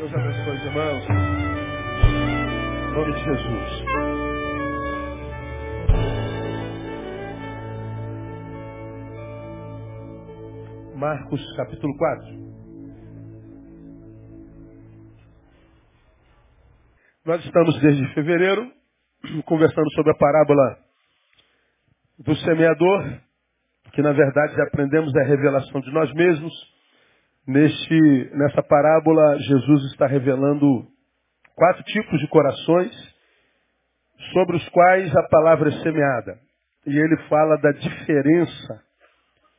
Deus abençoe os irmãos. Em nome de Jesus. Marcos capítulo 4. Nós estamos desde fevereiro conversando sobre a parábola do semeador, que na verdade aprendemos a revelação de nós mesmos. Neste, nessa parábola, Jesus está revelando quatro tipos de corações sobre os quais a palavra é semeada. E ele fala da diferença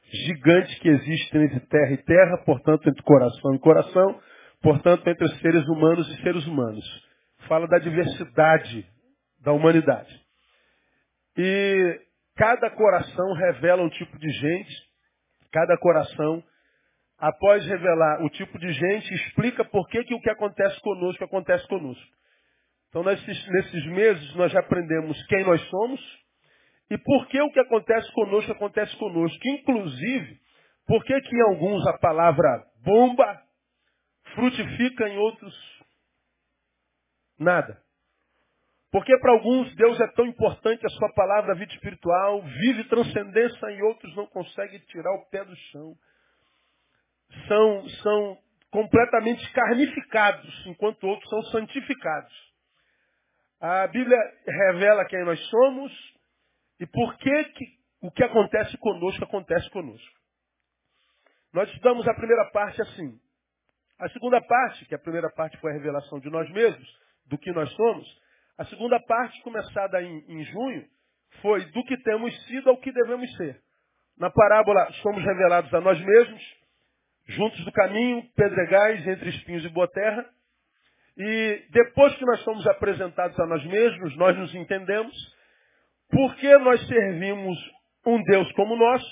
gigante que existe entre terra e terra, portanto, entre coração e coração, portanto, entre seres humanos e seres humanos. Fala da diversidade da humanidade. E cada coração revela um tipo de gente, cada coração, após revelar o tipo de gente, explica por que, que o que acontece conosco acontece conosco. Então, nesses, nesses meses, nós já aprendemos quem nós somos, e por que o que acontece conosco acontece conosco? Inclusive, por que que em alguns a palavra bomba frutifica, em outros nada? Porque para alguns Deus é tão importante a sua palavra, a vida espiritual, vive transcendência e outros não conseguem tirar o pé do chão. São, são completamente carnificados, enquanto outros são santificados. A Bíblia revela quem nós somos, e por que, que o que acontece conosco acontece conosco? Nós estudamos a primeira parte assim. A segunda parte, que a primeira parte foi a revelação de nós mesmos, do que nós somos, a segunda parte, começada em, em junho, foi do que temos sido ao que devemos ser. Na parábola, somos revelados a nós mesmos, juntos do caminho, pedregais, entre espinhos e boa terra. E depois que nós somos apresentados a nós mesmos, nós nos entendemos, porque nós servimos um Deus como nós,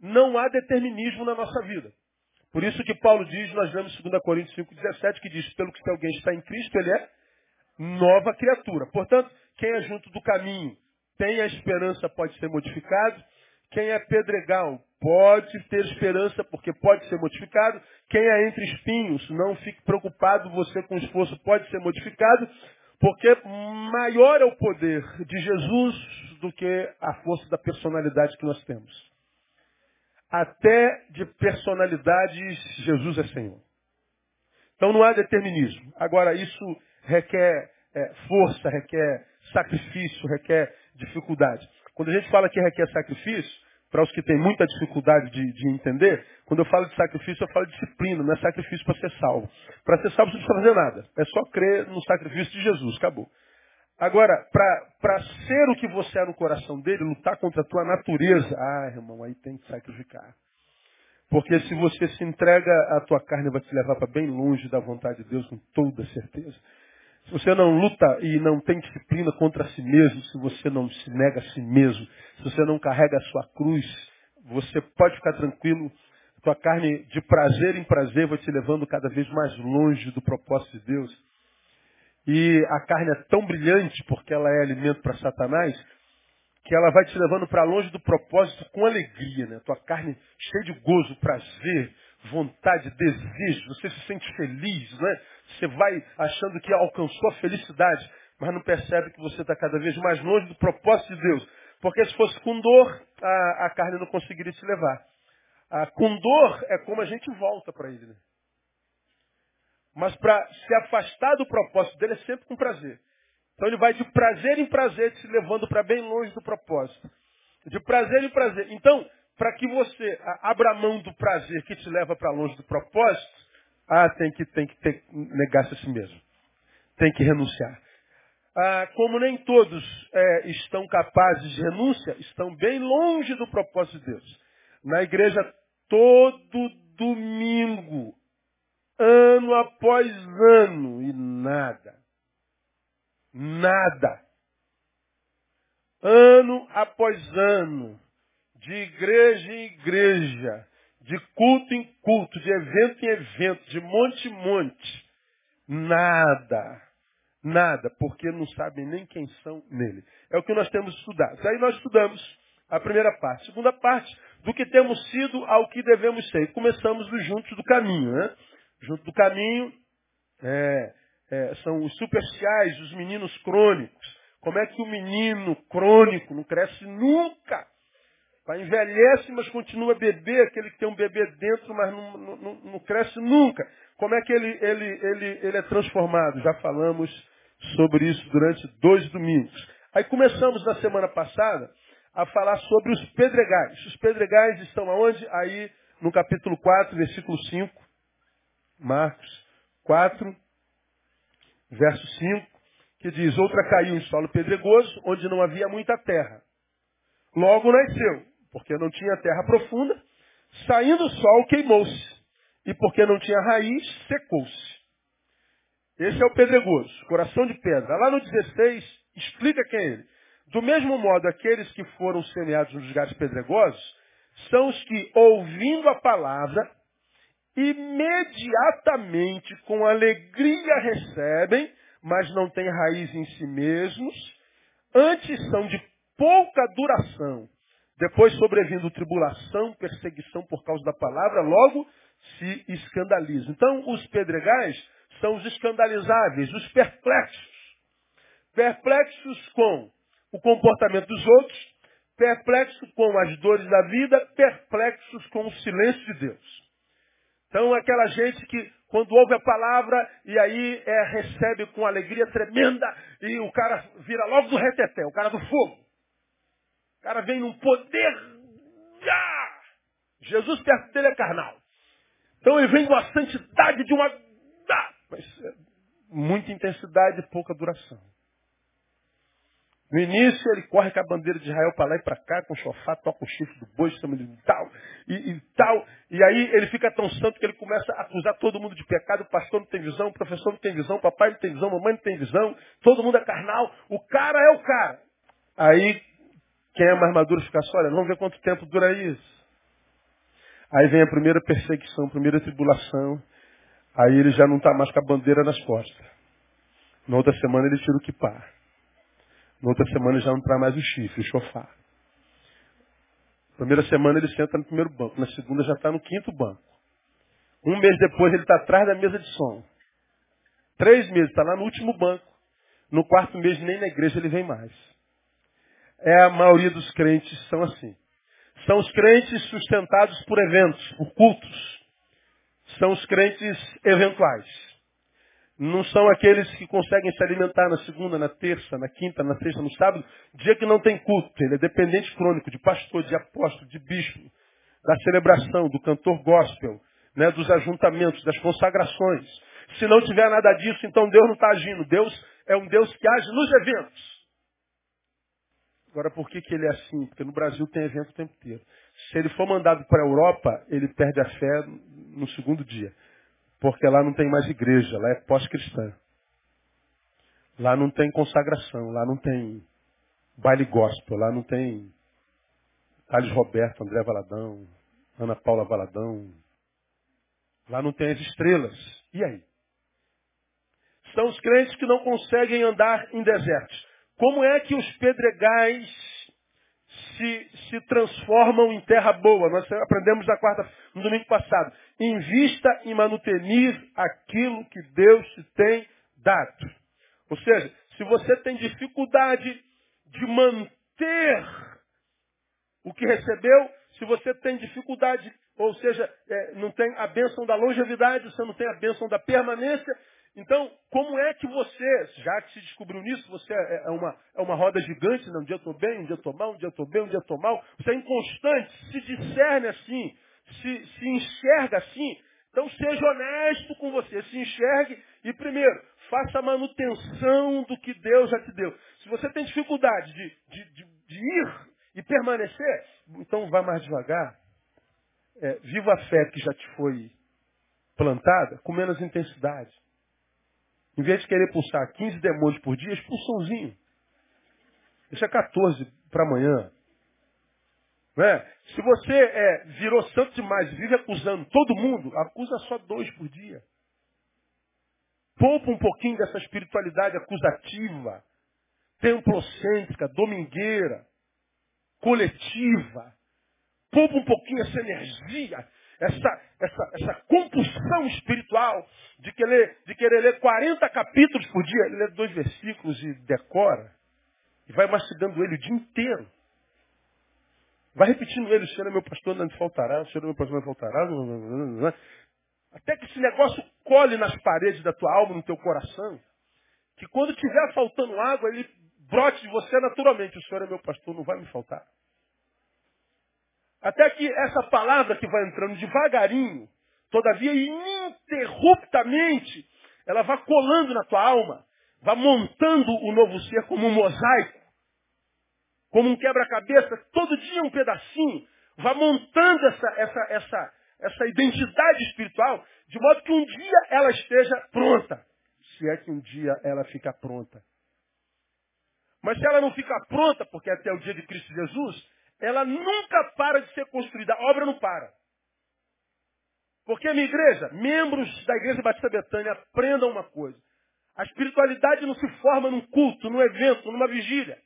não há determinismo na nossa vida. Por isso que Paulo diz, nós lemos 2 Coríntios 5,17, que diz, pelo que se alguém está em Cristo, ele é nova criatura. Portanto, quem é junto do caminho tem a esperança, pode ser modificado. Quem é pedregal pode ter esperança, porque pode ser modificado. Quem é entre espinhos, não fique preocupado, você com esforço pode ser modificado. Porque maior é o poder de Jesus do que a força da personalidade que nós temos. Até de personalidades, Jesus é Senhor. Então não há determinismo. Agora, isso requer é, força, requer sacrifício, requer dificuldade. Quando a gente fala que requer sacrifício, para os que têm muita dificuldade de, de, entender, quando eu falo de sacrifício, eu falo de disciplina, não é sacrifício para ser salvo. Para ser salvo, você não precisa fazer nada. É só crer no sacrifício de Jesus, acabou. Agora, para ser o que você é no coração dele, lutar contra a tua natureza, ah, irmão, aí tem que sacrificar. Porque se você se entrega, a tua carne vai te levar para bem longe da vontade de Deus, com toda certeza. Se você não luta e não tem disciplina contra si mesmo, se você não se nega a si mesmo, se você não carrega a sua cruz, você pode ficar tranquilo. Tua carne de prazer em prazer vai te levando cada vez mais longe do propósito de Deus. E a carne é tão brilhante, porque ela é alimento para Satanás, que ela vai te levando para longe do propósito com alegria. Né? Tua carne cheia de gozo, prazer, vontade, desejo, você se sente feliz, né? Você vai achando que alcançou a felicidade, mas não percebe que você está cada vez mais longe do propósito de Deus. Porque se fosse com dor, a, a carne não conseguiria te levar. A, com dor é como a gente volta para ele. Né? Mas para se afastar do propósito dele é sempre com prazer. Então ele vai de prazer em prazer te levando para bem longe do propósito. De prazer em prazer. Então, para que você abra mão do prazer que te leva para longe do propósito, ah, tem que, tem que ter, negar-se a si mesmo. Tem que renunciar. Ah, como nem todos é, estão capazes de renúncia, estão bem longe do propósito de Deus. Na igreja, todo domingo, ano após ano, e nada. Nada. Ano após ano, de igreja em igreja, de culto em culto, de evento em evento, de monte em monte. Nada. Nada, porque não sabem nem quem são nele. É o que nós temos estudado. Aí nós estudamos a primeira parte. Segunda parte, do que temos sido ao que devemos ser. Começamos juntos do caminho, né? Junto do caminho, É, é, são os superficiais, os meninos crônicos. Como é que o menino crônico não cresce nunca? Vai envelhece, mas continua bebê, aquele que tem um bebê dentro, mas não, não, não cresce nunca. Como é que ele, ele, ele, ele é transformado? Já falamos sobre isso durante dois domingos. Aí começamos na semana passada a falar sobre os pedregais. Os pedregais estão aonde? Aí no capítulo 4, versículo 5. Marcos 4, verso 5, que diz, outra caiu em solo pedregoso, onde não havia muita terra. Logo nasceu, porque não tinha terra profunda, saindo o sol queimou-se, e porque não tinha raiz, secou-se. Esse é o pedregoso, coração de pedra. Lá no 16, explica quem é ele. Do mesmo modo, aqueles que foram semeados nos lugares pedregosos são os que, ouvindo a palavra, imediatamente, com alegria recebem, mas não têm raiz em si mesmos, antes são de pouca duração. Depois, sobrevindo tribulação, perseguição por causa da palavra, logo se escandalizam. Então, os pedregais são os escandalizáveis, os perplexos. Perplexos com o comportamento dos outros, perplexos com as dores da vida, perplexos com o silêncio de Deus. Então, aquela gente que, quando ouve a palavra, e aí é, recebe com alegria tremenda, e o cara vira logo do reteté, o cara do fogo. Cara vem num poder. Ah! Jesus perto dele é carnal. Então ele vem com a santidade de uma. Ah! Mas é muita intensidade e pouca duração. No início ele corre com a bandeira de Israel para lá e para cá, com o sofá, toca o chifre do boi, chama de tal, e, e, tal. E aí ele fica tão santo que ele começa a acusar todo mundo de pecado, o pastor não tem visão, o professor não tem visão, o papai não tem visão, a mamãe não tem visão, todo mundo é carnal, o cara é o cara. Aí quem é mais maduro fica só, olha, vamos ver quanto tempo dura isso. Aí vem a primeira perseguição, a primeira tribulação, aí ele já não está mais com a bandeira nas costas. Na outra semana ele tira o kipá. Na outra semana já não traz mais o chifre, o sofá. Primeira semana ele senta no primeiro banco, na segunda já está no quinto banco. Um mês depois ele está atrás da mesa de som. Três meses, está lá no último banco. No quarto mês nem na igreja ele vem mais. É a maioria dos crentes são assim. São os crentes sustentados por eventos, por cultos. São os crentes eventuais. Não são aqueles que conseguem se alimentar na segunda, na terça, na quinta, na sexta, no sábado, dia que não tem culto. Ele é dependente crônico de pastor, de apóstolo, de bispo, da celebração, do cantor gospel, né, dos ajuntamentos, das consagrações. Se não tiver nada disso, então Deus não está agindo. Deus é um Deus que age nos eventos. Agora, por que, que ele é assim? Porque no Brasil tem evento o tempo inteiro. Se ele for mandado para a Europa, ele perde a fé no segundo dia. Porque lá não tem mais igreja, lá é pós-cristã. Lá não tem consagração, lá não tem baile gospel, lá não tem Thales Roberto, André Valadão, Ana Paula Valadão. Lá não tem as estrelas. E aí? São os crentes que não conseguem andar em desertos. Como é que os pedregais se, se transformam em terra boa. Nós aprendemos na quarta, no domingo passado. Invista em manutenir aquilo que Deus te tem dado. Ou seja, se você tem dificuldade de manter o que recebeu, se você tem dificuldade, ou seja, é, não tem a bênção da longevidade, você não tem a bênção da permanência, então, como é que você, já que se descobriu nisso, você é, é uma, é uma roda gigante, né? um dia eu estou bem, um dia eu estou mal, um dia eu estou bem, um dia eu estou mal, você é inconstante, se discerne assim, se, se enxerga assim, então seja honesto com você, se enxergue e primeiro, faça a manutenção do que Deus já te deu. Se você tem dificuldade de, de, de, de ir e permanecer, então vá mais devagar. É, viva a fé que já te foi plantada com menos intensidade. Em vez de querer pulsar 15 demônios por dia, expulsa umzinho. Deixa 14 para amanhã. Né? Se você é, virou santo demais e vive acusando todo mundo, acusa só dois por dia. Poupa um pouquinho dessa espiritualidade acusativa, templocêntrica, domingueira, coletiva. Poupa um pouquinho essa energia essa, essa, essa compulsão espiritual de querer, de querer ler 40 capítulos por dia. Ele lê dois versículos e decora. E vai mastigando ele o dia inteiro. Vai repetindo ele, o Senhor é meu pastor, não me faltará, o Senhor é meu pastor, não me faltará. Até que esse negócio cole nas paredes da tua alma, no teu coração. Que quando estiver faltando água, ele brote de você naturalmente. O Senhor é meu pastor, não vai me faltar. Até que essa palavra que vai entrando devagarinho, todavia ininterruptamente, ela vai colando na tua alma, vai montando o novo ser como um mosaico, como um quebra-cabeça, todo dia um pedacinho, vai montando essa, essa, essa, essa identidade espiritual, de modo que um dia ela esteja pronta. Se é que um dia ela fica pronta. Mas se ela não ficar pronta, porque até o dia de Cristo Jesus, ela nunca para de ser construída. A obra não para. Porque a minha igreja, membros da Igreja Batista Betânia, aprendam uma coisa. A espiritualidade não se forma num culto, num evento, numa vigília.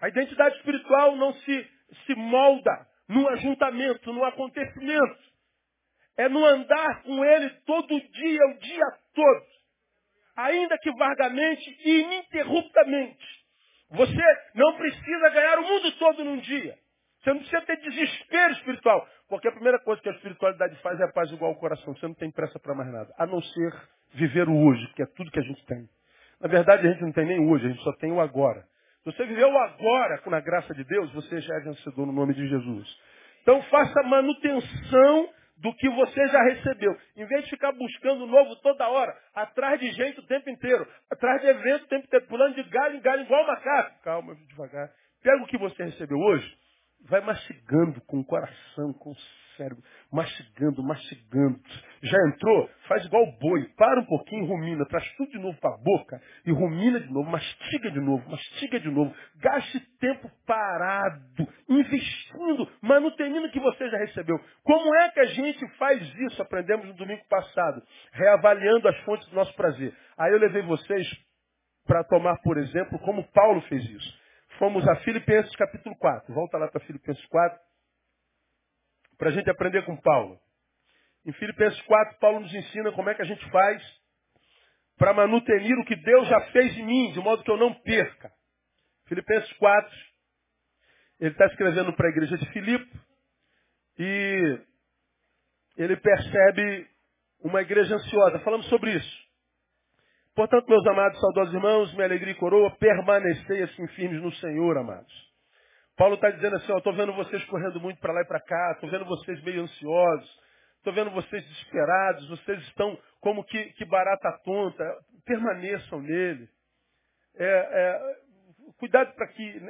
A identidade espiritual não se, se molda num ajuntamento, num acontecimento. É no andar com ele todo dia, o dia todo. Ainda que vagamente e ininterruptamente. Você não precisa ganhar o mundo todo num dia. Você não precisa ter desespero espiritual. Porque a primeira coisa que a espiritualidade faz é a paz igual ao coração. Você não tem pressa para mais nada. A não ser viver o hoje, que é tudo que a gente tem. Na verdade, a gente não tem nem hoje, a gente só tem o agora. Se você viver o agora com a graça de Deus, você já é vencedor no nome de Jesus. Então faça manutenção do que você já recebeu. Em vez de ficar buscando novo toda hora, atrás de gente o tempo inteiro, atrás de evento o tempo inteiro, pulando de galho em galho igual macaco. Calma, devagar. Pega o que você recebeu hoje, vai mastigando com o coração, com o cérebro, mastigando, mastigando. Já entrou? Faz igual o boi. Para um pouquinho, rumina, traz tudo de novo para a boca e rumina de novo, mastiga de novo, mastiga de novo. Gaste tempo parado, investindo, manutenindo o que você já recebeu. Como é que a gente faz isso? Aprendemos no domingo passado, reavaliando as fontes do nosso prazer. Aí eu levei vocês para tomar, por exemplo, como Paulo fez isso. Fomos a Filipenses capítulo 4. Volta lá para Filipenses 4 para a gente aprender com Paulo. Em Filipenses 4, Paulo nos ensina como é que a gente faz para manutenir o que Deus já fez em mim, de modo que eu não perca. Filipenses 4, ele está escrevendo para a igreja de Filipe e ele percebe uma igreja ansiosa. Falamos sobre isso. Portanto, meus amados, saudosos irmãos, minha alegria e coroa, permanecei assim firmes no Senhor, amados. Paulo está dizendo assim, estou vendo vocês correndo muito para lá e para cá, estou vendo vocês meio ansiosos, estou vendo vocês desesperados, vocês estão como que, que barata tonta, permaneçam nele. É, é, cuidado para que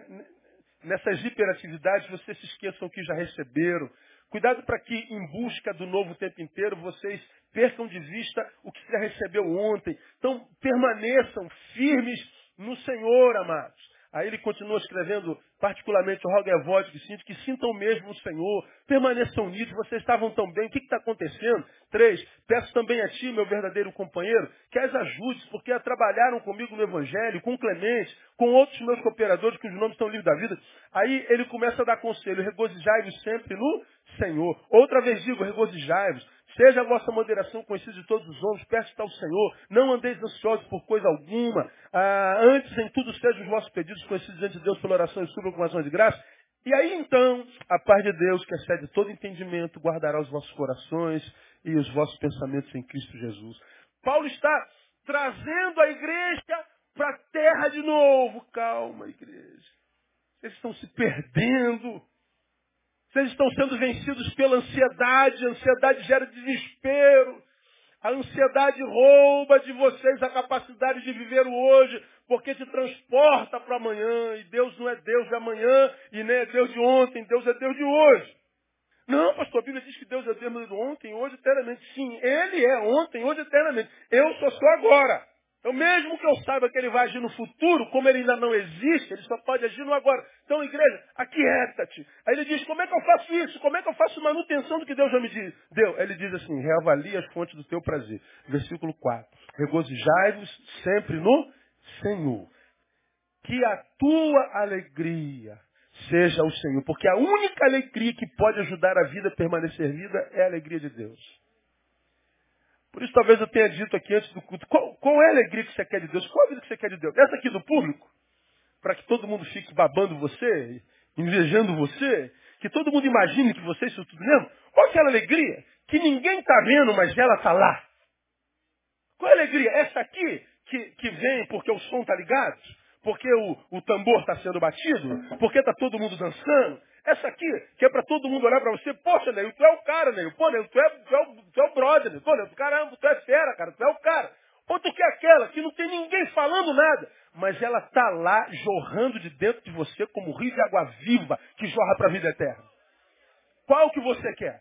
nessas hiperatividades vocês se esqueçam o que já receberam. Cuidado para que em busca do novo tempo inteiro vocês percam de vista o que já recebeu ontem. Então permaneçam firmes no Senhor, amados. Aí ele continua escrevendo, particularmente o rogo voz que sinto, que sintam mesmo o Senhor, permaneçam unidos, vocês estavam tão bem, o que está acontecendo? Três, peço também a ti, meu verdadeiro companheiro, que as ajudes, porque trabalharam comigo no Evangelho, com Clemente, com outros meus cooperadores, que os nomes estão livres da vida. Aí ele começa a dar conselho, regozijai-vos sempre no Senhor. Outra vez digo, regozijai-vos. Seja a vossa moderação conhecida de todos os homens, peço ao Senhor, não andeis ansiosos por coisa alguma, ah, antes em tudo sejam os vossos pedidos conhecidos diante de Deus pela oração e súplica com ações de graça. E aí então, a paz de Deus, que excede todo entendimento, guardará os vossos corações e os vossos pensamentos em Cristo Jesus. Paulo está trazendo a igreja para a terra de novo. Calma, igreja. Eles estão se perdendo. Vocês estão sendo vencidos pela ansiedade. A ansiedade gera desespero. A ansiedade rouba de vocês a capacidade de viver o hoje, porque te transporta para amanhã. E Deus não é Deus de amanhã e nem é Deus de ontem. Deus é Deus de hoje. Não, pastor, a Bíblia diz que Deus é Deus de ontem, hoje, eternamente. Sim, Ele é ontem, hoje, eternamente. Eu só sou agora. Então, mesmo que eu saiba que ele vai agir no futuro, como ele ainda não existe, ele só pode agir no agora. Então, igreja, aquieta-te. Aí ele diz, como é que eu faço isso? Como é que eu faço manutenção do que Deus já me deu? Ele diz assim, reavalie as fontes do teu prazer. Versículo 4. Regozijai-vos sempre no Senhor. Que a tua alegria seja o Senhor. Porque a única alegria que pode ajudar a vida a permanecer vida é a alegria de Deus. Por isso talvez eu tenha dito aqui antes do culto, qual, qual é a alegria que você quer de Deus? Qual a vida que você quer de Deus? Essa aqui do público? Para que todo mundo fique babando você, invejando você, que todo mundo imagine que você é isso tudo mesmo? Qual é aquela alegria? Que ninguém está vendo, mas ela está lá. Qual é a alegria? Essa aqui, que, que vem porque o som está ligado? Porque o, o tambor está sendo batido? Porque está todo mundo dançando? Essa aqui, que é para todo mundo olhar para você, poxa, Neil, tu é o cara, Neil. Pô, Neil, tu é, tu é, tu é o brother, Neil. Pô, Neil, caramba, tu é fera, cara, tu é o cara. Ou tu quer aquela que não tem ninguém falando nada, mas ela está lá jorrando de dentro de você como rio de água viva que jorra para a vida eterna. Qual que você quer?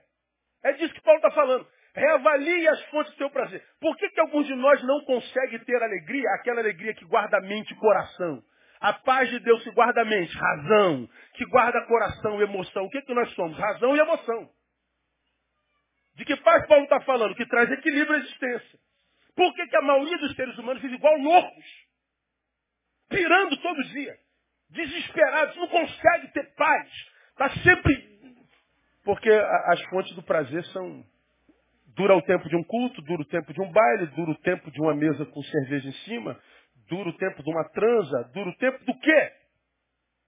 É disso que Paulo está falando. Reavalie as fontes do seu prazer. Por que, que alguns de nós não conseguem ter alegria, aquela alegria que guarda mente e coração? A paz de Deus que guarda mente, razão, que guarda coração e emoção. O que, que nós somos? Razão e emoção. De que paz Paulo está falando? Que traz equilíbrio à existência. Por que, que a maioria dos seres humanos vive igual loucos? Pirando todo dia. Desesperados, não consegue ter paz. Está sempre. Porque as fontes do prazer são Dura o tempo de um culto, dura o tempo de um baile, dura o tempo de uma mesa com cerveja em cima, dura o tempo de uma transa, dura o tempo do quê?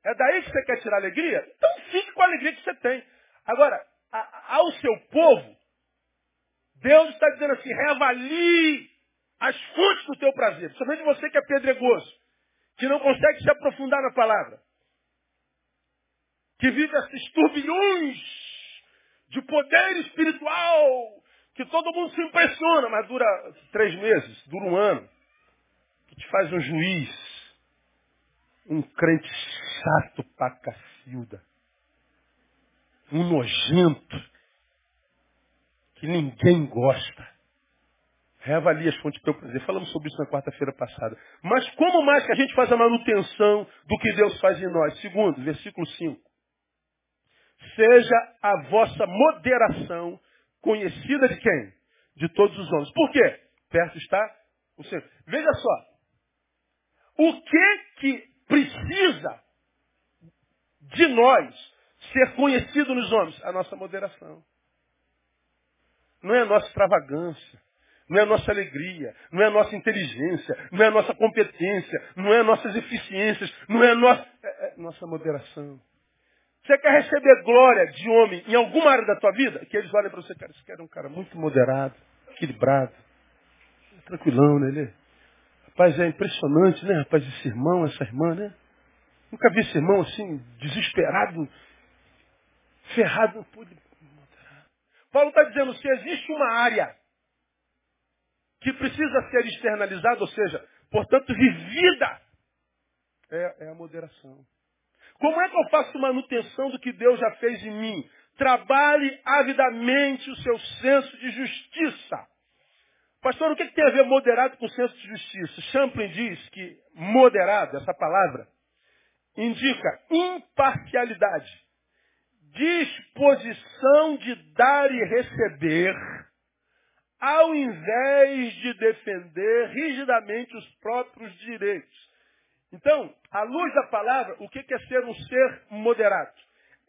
É daí que você quer tirar alegria? Então fique com a alegria que você tem. Agora, a, ao seu povo, Deus está dizendo assim, reavalie as fontes do teu prazer. Principalmente você que é pedregoso, que não consegue se aprofundar na palavra. Que vive esses turbilhões de poder espiritual que todo mundo se impressiona, mas dura três meses, dura um ano. Que te faz um juiz, um crente chato pra cacilda, um nojento, que ninguém gosta. Reavalia as fontes do teu prazer. Falamos sobre isso na quarta-feira passada. Mas como mais que a gente faz a manutenção do que Deus faz em nós? Segundo, versículo 5. Seja a vossa moderação conhecida de quem? De todos os homens. Por quê? Perto está o Senhor. Veja só. O que que precisa de nós ser conhecido nos homens? A nossa moderação. Não é a nossa extravagância. Não é a nossa alegria, não é a nossa inteligência, não é a nossa competência, não é as nossas eficiências, não é a nossa, é, é nossa moderação. Você quer receber glória de homem em alguma área da tua vida? Que eles olhem para você, cara, esse cara é um cara muito moderado, equilibrado, tranquilão, né? Ele, rapaz, é impressionante, né, rapaz, esse irmão, essa irmã, né? Nunca vi esse irmão assim, desesperado, ferrado, não pude. Paulo está dizendo, se existe uma área que precisa ser externalizada, ou seja, portanto, vivida, é, é a moderação. Como é que eu faço manutenção do que Deus já fez em mim? Trabalhe avidamente o seu senso de justiça. Pastor, o que tem a ver moderado com senso de justiça? Champlin diz que moderado, essa palavra, indica imparcialidade, disposição de dar e receber, ao invés de defender rigidamente os próprios direitos. Então, à luz da palavra, o que é ser um ser moderado?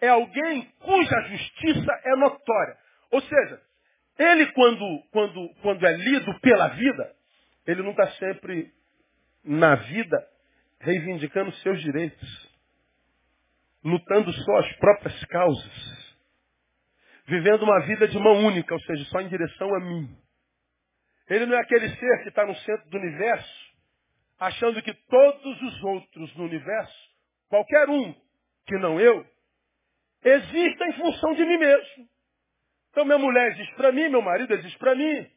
É alguém cuja justiça é notória. Ou seja, ele quando, quando, quando é lido pela vida, ele não está sempre na vida reivindicando seus direitos, lutando só as próprias causas, vivendo uma vida de mão única, ou seja, só em direção a mim. Ele não é aquele ser que está no centro do universo, achando que todos os outros no universo, qualquer um que não eu, existem em função de mim mesmo. Então minha mulher existe para mim, meu marido existe para mim,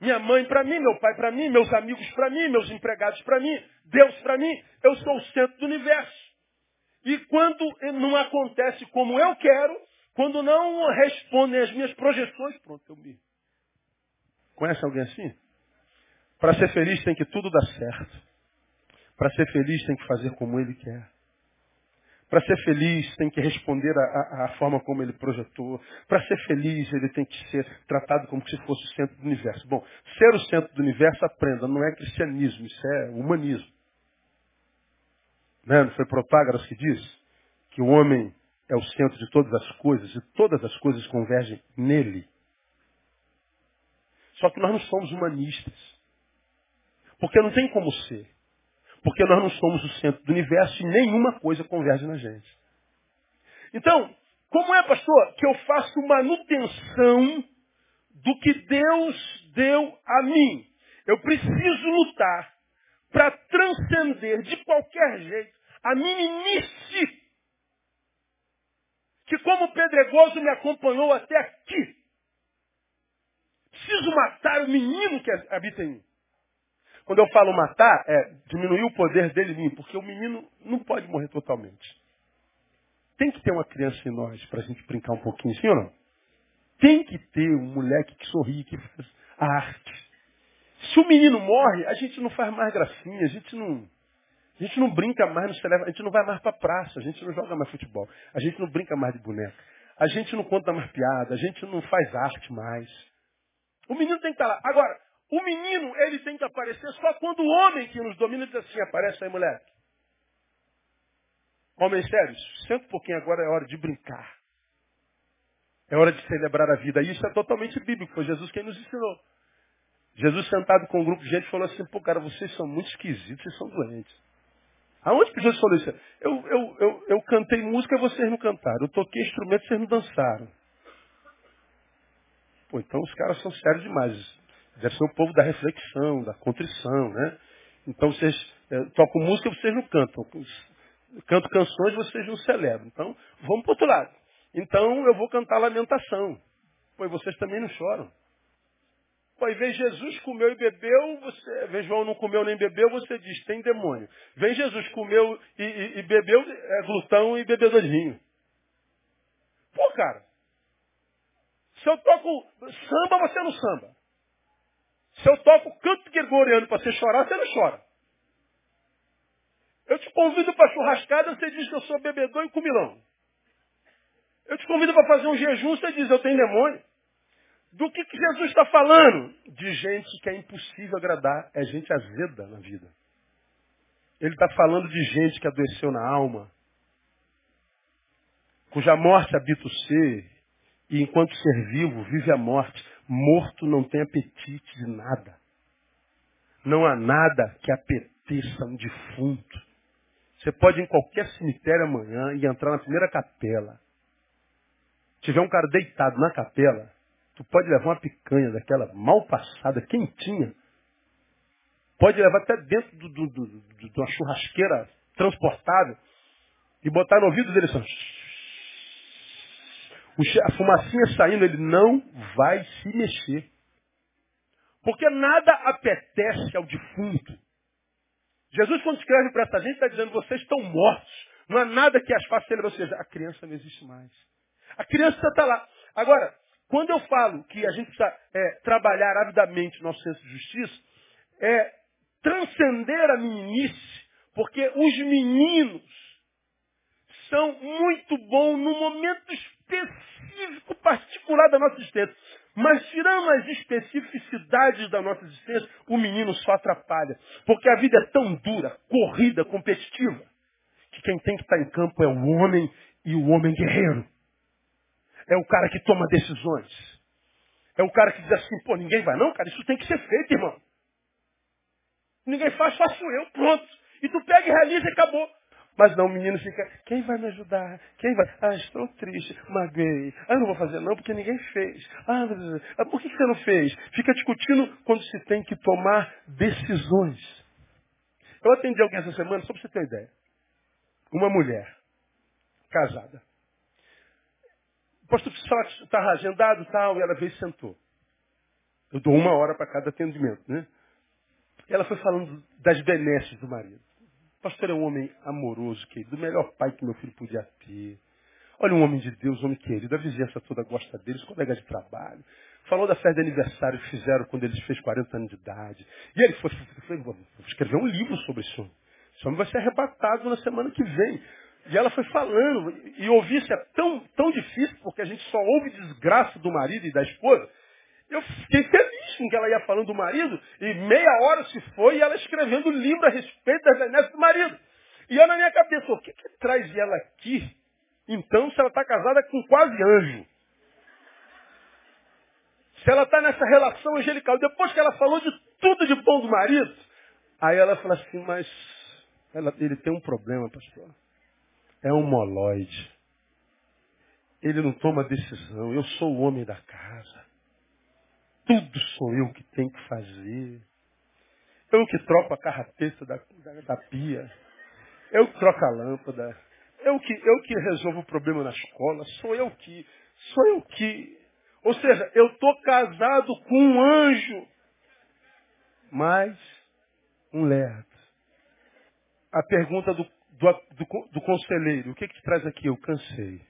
minha mãe para mim, meu pai para mim, meus amigos para mim, meus empregados para mim, Deus para mim, eu sou o centro do universo. E quando não acontece como eu quero, quando não respondem às minhas projeções, pronto, eu me. Conhece alguém assim? Para ser feliz tem que tudo dar certo. Para ser feliz tem que fazer como ele quer. Para ser feliz tem que responder à forma como ele projetou. Para ser feliz ele tem que ser tratado como se fosse o centro do universo. Bom, ser o centro do universo, aprenda, não é cristianismo, isso é humanismo. Né? Não foi Protágoras que disse que o homem é o centro de todas as coisas e todas as coisas convergem nele. Só que nós não somos humanistas. Porque não tem como ser. Porque nós não somos o centro do universo e nenhuma coisa converge na gente. Então, como é, pastor, que eu faço manutenção do que Deus deu a mim? Eu preciso lutar para transcender de qualquer jeito a meninice que como pedregoso me acompanhou até aqui. Preciso matar o menino que habita em mim. Quando eu falo matar, é diminuir o poder dele em mim, porque o menino não pode morrer totalmente. Tem que ter uma criança em nós para a gente brincar um pouquinho, sim ou não? Tem que ter um moleque que sorri, que faz a arte. Se o menino morre, a gente não faz mais gracinha, a gente não, a gente não brinca mais no cinema, a gente não vai mais para praça, a gente não joga mais futebol, a gente não brinca mais de boneca, a gente não conta mais piada, a gente não faz arte mais. O menino tem que estar lá. Agora, o menino, ele tem que aparecer só quando o homem que nos domina diz assim, aparece aí, moleque. Homens sérios, senta um pouquinho agora, é hora de brincar. É hora de celebrar a vida. E isso é totalmente bíblico, foi Jesus quem nos ensinou. Jesus sentado com um grupo de gente falou assim, pô, cara, vocês são muito esquisitos, vocês são doentes. Aonde que Jesus falou isso? Eu, eu, eu, eu cantei música e vocês não cantaram. Eu toquei instrumento e vocês não dançaram. Pô, então os caras são sérios demais. Deve ser o povo da reflexão, da contrição, né? Então vocês é, tocam música vocês não cantam. Canto canções vocês não celebram. Então, vamos para outro lado. Então eu vou cantar lamentação. Pois vocês também não choram. Pô, vem Jesus comeu e bebeu, você, vem João não comeu nem bebeu, você diz, tem demônio. Vem Jesus comeu e, e, e bebeu, é glutão e bebedor de vinho. Pô, cara, se eu toco samba, você não samba. Se eu toco canto gregoriano para você chorar, você não chora. Eu te convido para churrascada, você diz que eu sou bebedor e comilão. Eu te convido para fazer um jejum, você diz, eu tenho demônio. Do que, que Jesus está falando? De gente que é impossível agradar, é gente azeda na vida. Ele está falando de gente que adoeceu na alma, cuja morte habita o ser, e enquanto ser vivo, vive a morte. Morto não tem apetite de nada. Não há nada que apeteça um defunto. Você pode ir em qualquer cemitério amanhã e entrar na primeira capela. Tiver um cara deitado na capela, tu pode levar uma picanha daquela mal passada, quentinha. Pode levar até dentro de uma churrasqueira transportável e botar no ouvido dele assim, a fumacinha saindo, ele não vai se mexer. Porque nada apetece ao defunto. Jesus, quando escreve para essa gente, está dizendo, vocês estão mortos. Não há nada que as faça celebrar. Ou seja, a criança não existe mais. A criança está lá. Agora, quando eu falo que a gente precisa é, trabalhar avidamente nosso senso de justiça, é transcender a meninice, porque os meninos são muito bons no momento específico, particular da nossa existência. Mas tirando as especificidades da nossa existência, o menino só atrapalha. Porque a vida é tão dura, corrida, competitiva, que quem tem que estar em campo é o homem e o homem guerreiro. É o cara que toma decisões. É o cara que diz assim, pô, ninguém vai não, cara, isso tem que ser feito, irmão. Ninguém faz, faço eu, pronto. E tu pega e realiza e acabou. Mas não, o menino fica, quem vai me ajudar? Quem vai? Ah, estou triste, maguei. Ah, eu não vou fazer não, porque ninguém fez. Ah, por que você não fez? Fica discutindo quando se tem que tomar decisões. Eu atendi alguém essa semana, só para você ter uma ideia. Uma mulher, casada. O pastor estava agendado tal, e ela veio e sentou. Eu dou uma hora para cada atendimento, né? Ela foi falando das benesses do marido. Pastor é um homem amoroso, querido, o melhor pai que meu filho podia ter. Olha um homem de Deus, um homem querido, a vizinhança toda gosta dele, os colegas de trabalho. Falou da festa de aniversário que fizeram quando ele fez 40 anos de idade. E ele foi, foi, foi escrever um livro sobre isso. Esse homem vai ser arrebatado na semana que vem. E ela foi falando, e ouvir isso é tão, tão difícil, porque a gente só ouve desgraça do marido e da esposa. Eu fiquei feliz com que ela ia falando do marido, e meia hora se foi, e ela escrevendo livro a respeito das benesses do marido. E eu na minha cabeça, o que, que traz ela aqui Então, se ela está casada com quase anjo. Se ela está nessa relação angelical, depois que ela falou de tudo de bom do marido, aí ela fala assim, mas ela, ele tem um problema, pastor. É um moloide. Ele não toma decisão. Eu sou o homem da casa. Tudo sou eu que tenho que fazer. Eu que troco a carrapeta da, da, da pia. Eu que troco a lâmpada. Eu que, eu que resolvo o problema na escola. Sou eu que. Sou eu que. Ou seja, eu estou casado com um anjo. Mas um lerdo. A pergunta do, do, do, do conselheiro. O que, que te traz aqui? Eu cansei.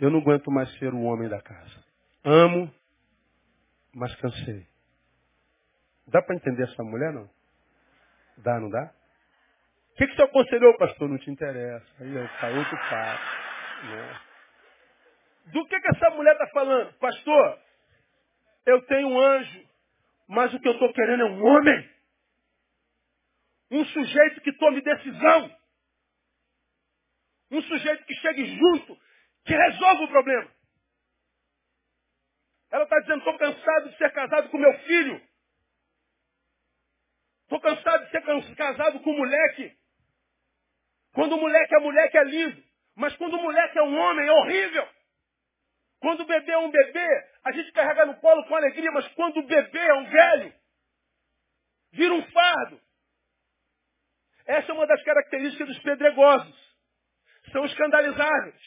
Eu não aguento mais ser o homem da casa. Amo, mas cansei. Dá para entender essa mulher, não? Dá, não dá? O que, que você aconselhou, pastor? Não te interessa. Aí está outro papo. Né? Do que, que essa mulher está falando? Pastor, eu tenho um anjo, mas o que eu estou querendo é um homem. Um sujeito que tome decisão. Um sujeito que chegue junto, que resolva o problema. Ela está dizendo, estou cansado de ser casado com meu filho. Estou cansado de ser casado com moleque. Quando o moleque é moleque é lindo. Mas quando o moleque é um homem é horrível. Quando o bebê é um bebê, a gente carrega no colo com alegria, mas quando o bebê é um velho, vira um fardo. Essa é uma das características dos pedregosos. São escandalizáveis.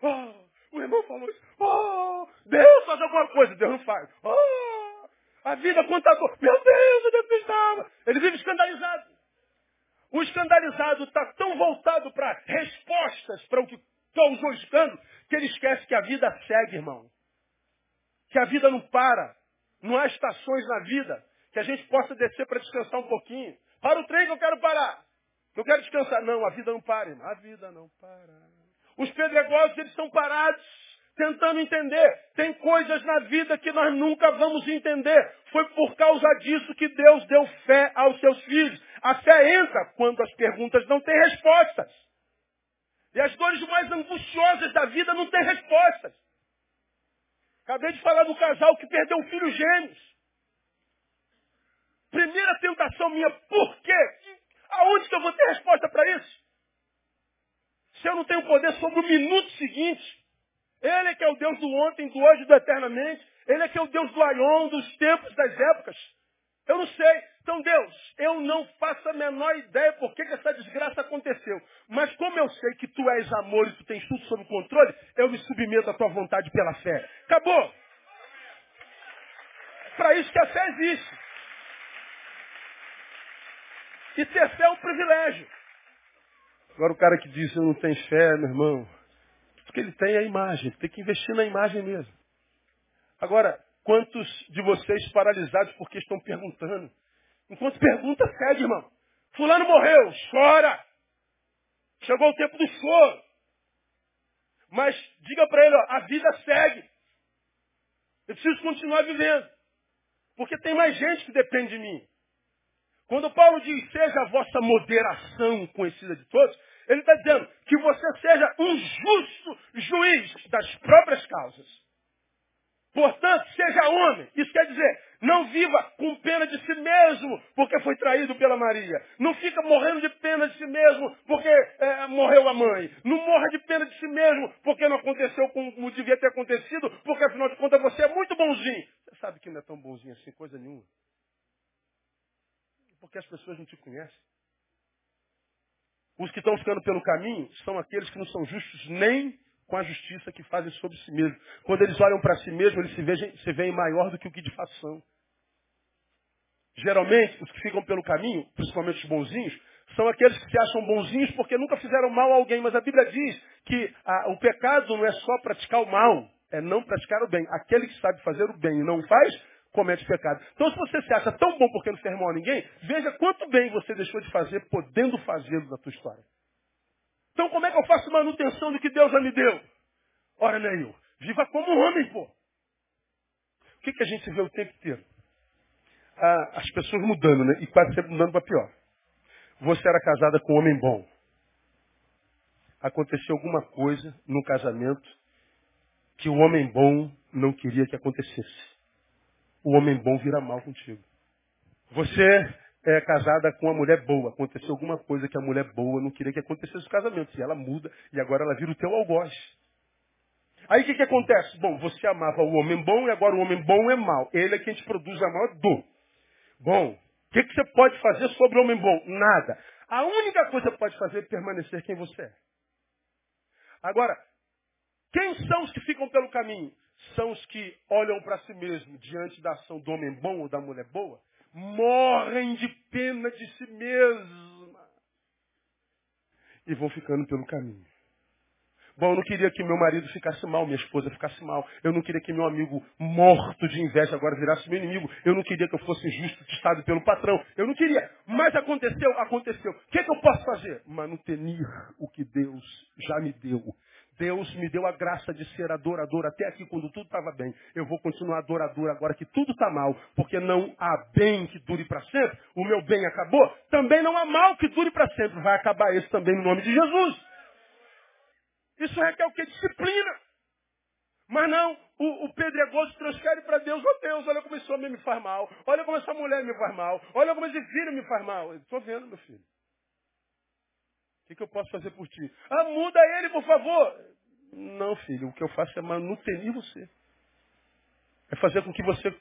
Oh, o irmão falou. Oh, Deus faz alguma coisa. Deus não faz. Oh, a vida contador. Meu Deus, onde é que estava? Ele vive escandalizado. O escandalizado está tão voltado para respostas para o que causou escândalo, que ele esquece que a vida segue, irmão. Que a vida não para. Não há estações na vida. Que a gente possa descer para descansar um pouquinho. Para o trem que eu quero parar. Eu quero descansar. Não, a vida não para, irmão. A vida não para. Os pedregosos, eles estão parados, tentando entender. Tem coisas na vida que nós nunca vamos entender. Foi por causa disso que Deus deu fé aos seus filhos. A fé entra quando as perguntas não têm respostas. E as dores mais angustiosas da vida não têm respostas. Acabei de falar do casal que perdeu um filho gêmeos. Primeira tentação minha, por quê? Aonde que eu vou ter resposta para isso? Se eu não tenho poder sobre o minuto seguinte, Ele é que é o Deus do ontem, do hoje do eternamente. Ele é que é o Deus do aion, dos tempos, das épocas. Eu não sei. Então, Deus, eu não faço a menor ideia por que, que essa desgraça aconteceu. Mas como eu sei que tu és amor e tu tens tudo sob controle, eu me submeto à tua vontade pela fé. Acabou. Para isso que a fé existe. E ter fé é um privilégio. Agora o cara que diz, eu não tenho fé, meu irmão, porque ele tem a imagem, tem que investir na imagem mesmo. Agora, quantos de vocês paralisados porque estão perguntando? Enquanto pergunta, segue, irmão. Fulano morreu, chora. Chegou o tempo do choro. Mas diga para ele, ó, a vida segue. Eu preciso continuar vivendo. Porque tem mais gente que depende de mim. Quando Paulo diz, seja a vossa moderação conhecida de todos, ele está dizendo que você seja um justo juiz das próprias causas. Portanto, seja homem. Isso quer dizer, não viva com pena de si mesmo porque foi traído pela Maria. Não fica morrendo de pena de si mesmo porque é, morreu a mãe. Não morra de pena de si mesmo porque não aconteceu como devia ter acontecido, porque afinal de contas você é muito bonzinho. Você sabe que não é tão bonzinho assim, coisa nenhuma. Porque as pessoas não te conhecem. Os que estão ficando pelo caminho são aqueles que não são justos nem com a justiça que fazem sobre si mesmos. Quando eles olham para si mesmos, eles se, vejam, se veem maior do que o que de fato são. Geralmente, os que ficam pelo caminho, principalmente os bonzinhos, são aqueles que se acham bonzinhos porque nunca fizeram mal a alguém. Mas a Bíblia diz que a, o pecado não é só praticar o mal, é não praticar o bem. Aquele que sabe fazer o bem e não faz, comete pecado. Então, se você se acha tão bom porque não mal a ninguém, veja quanto bem você deixou de fazer, podendo fazê-lo na tua história. Então, como é que eu faço manutenção do que Deus já me deu? Ora, Neil, viva como homem, pô. O que, que a gente vê o tempo inteiro? Ah, as pessoas mudando, né? E quase sempre mudando para pior. Você era casada com um homem bom. aconteceu alguma coisa no casamento que o homem bom não queria que acontecesse. O homem bom vira mal contigo. Você é casada com uma mulher boa. Aconteceu alguma coisa que a mulher boa não queria que acontecesse no casamento. E ela muda e agora ela vira o teu algoz. Aí o que, que acontece? Bom, você amava o homem bom e agora o homem bom é mau. Ele é quem te produz a maior dor. Bom, o que, que você pode fazer sobre o homem bom? Nada. A única coisa que pode fazer é permanecer quem você é. Agora, quem são os que ficam pelo caminho? São os que olham para si mesmo diante da ação do homem bom ou da mulher boa, morrem de pena de si mesma e vão ficando pelo caminho. Bom, eu não queria que meu marido ficasse mal, minha esposa ficasse mal. Eu não queria que meu amigo morto de inveja agora virasse meu inimigo. Eu não queria que eu fosse injustiçado pelo patrão. Eu não queria. Mas aconteceu, aconteceu. O que, é que eu posso fazer? Manutenir o que Deus já me deu. Deus me deu a graça de ser adorador até aqui quando tudo estava bem. Eu vou continuar adorador agora que tudo está mal, porque não há bem que dure para sempre. O meu bem acabou. Também não há mal que dure para sempre. Vai acabar esse também no nome de Jesus. Isso requer o que? Disciplina. Mas não, o, o pedregoso transfere para Deus, oh Deus, olha como esse homem me faz mal, olha como essa mulher me faz mal, olha como esse filho me faz mal. Estou vendo, meu filho. O que, eu posso fazer por ti? Ah, muda ele, por favor. Não, filho, o que eu faço é manutenir você. É fazer com que você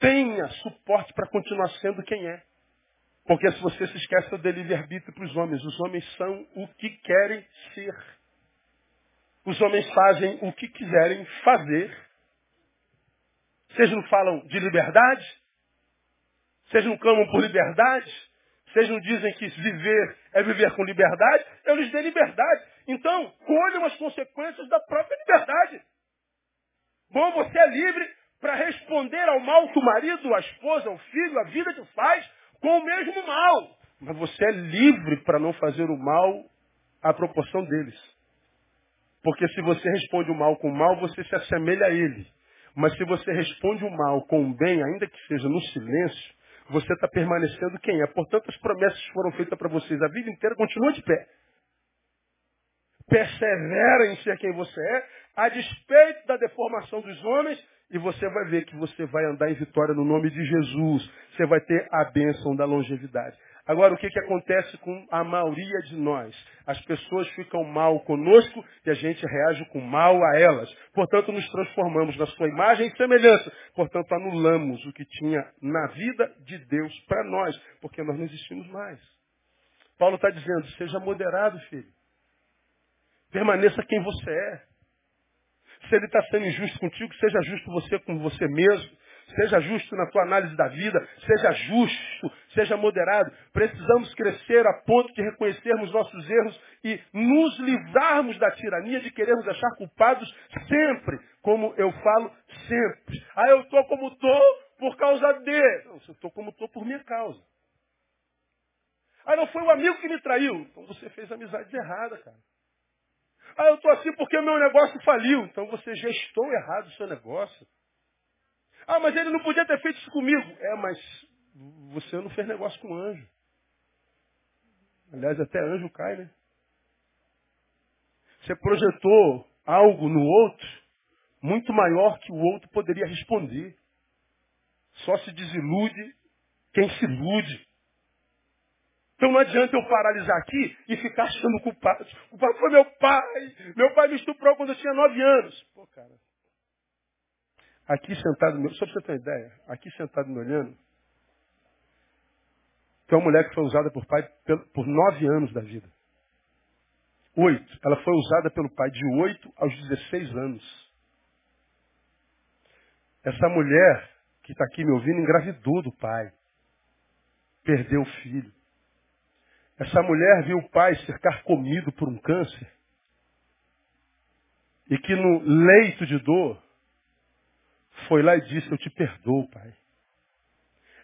tenha suporte para continuar sendo quem é. Porque se você se esquece, dei livre-arbítrio para os homens. Os homens são o que querem ser. Os homens fazem o que quiserem fazer. Vocês não falam de liberdade? Vocês não clamam por liberdade? Vocês não dizem que viver é viver com liberdade? Eu lhes dei liberdade. Então, colham as consequências da própria liberdade. Bom, você é livre para responder ao mal que o marido, a esposa, o filho, a vida te faz com o mesmo mal. Mas você é livre para não fazer o mal à proporção deles. Porque se você responde o mal com o mal, você se assemelha a ele. Mas se você responde o mal com o bem, ainda que seja no silêncio, você está permanecendo quem é. Portanto, as promessas foram feitas para vocês a vida inteira, continua de pé. Persevera em ser quem você é, a despeito da deformação dos homens, e você vai ver que você vai andar em vitória no nome de Jesus. Você vai ter a bênção da longevidade. Agora, o que, que acontece com a maioria de nós? As pessoas ficam mal conosco e a gente reage com mal a elas. Portanto, nos transformamos na sua imagem e semelhança. Portanto, anulamos o que tinha na vida de Deus para nós, porque nós não existimos mais. Paulo está dizendo, seja moderado, filho. Permaneça quem você é. Se ele está sendo injusto contigo, seja justo você com você mesmo. Seja justo na tua análise da vida, seja justo, seja moderado. Precisamos crescer a ponto de reconhecermos nossos erros e nos livrarmos da tirania de querermos achar culpados sempre, como eu falo sempre. Ah, eu estou como estou por causa de. Não, eu estou como estou por minha causa. Ah, não foi o amigo que me traiu. Então você fez amizade errada, cara. Ah, eu estou assim porque o meu negócio faliu. Então você gestou errado o seu negócio. Ah, mas ele não podia ter feito isso comigo. É, mas você não fez negócio com anjo. Aliás, até anjo cai, né? Você projetou algo no outro muito maior que o outro poderia responder. Só se desilude quem se ilude. Então não adianta eu paralisar aqui e ficar achando culpado. O culpado foi meu pai. Meu pai me estuprou quando eu tinha nove anos. Pô, cara, Aqui sentado, só para você ter uma ideia, aqui sentado me olhando, tem uma mulher que foi usada por pai por nove anos da vida. Oito. Ela foi usada pelo pai de oito aos 16 anos. Essa mulher que está aqui me ouvindo engravidou do pai. Perdeu o filho. Essa mulher viu o pai ser carcomido por um câncer. E que no leito de dor, foi lá e disse, eu te perdoo, pai.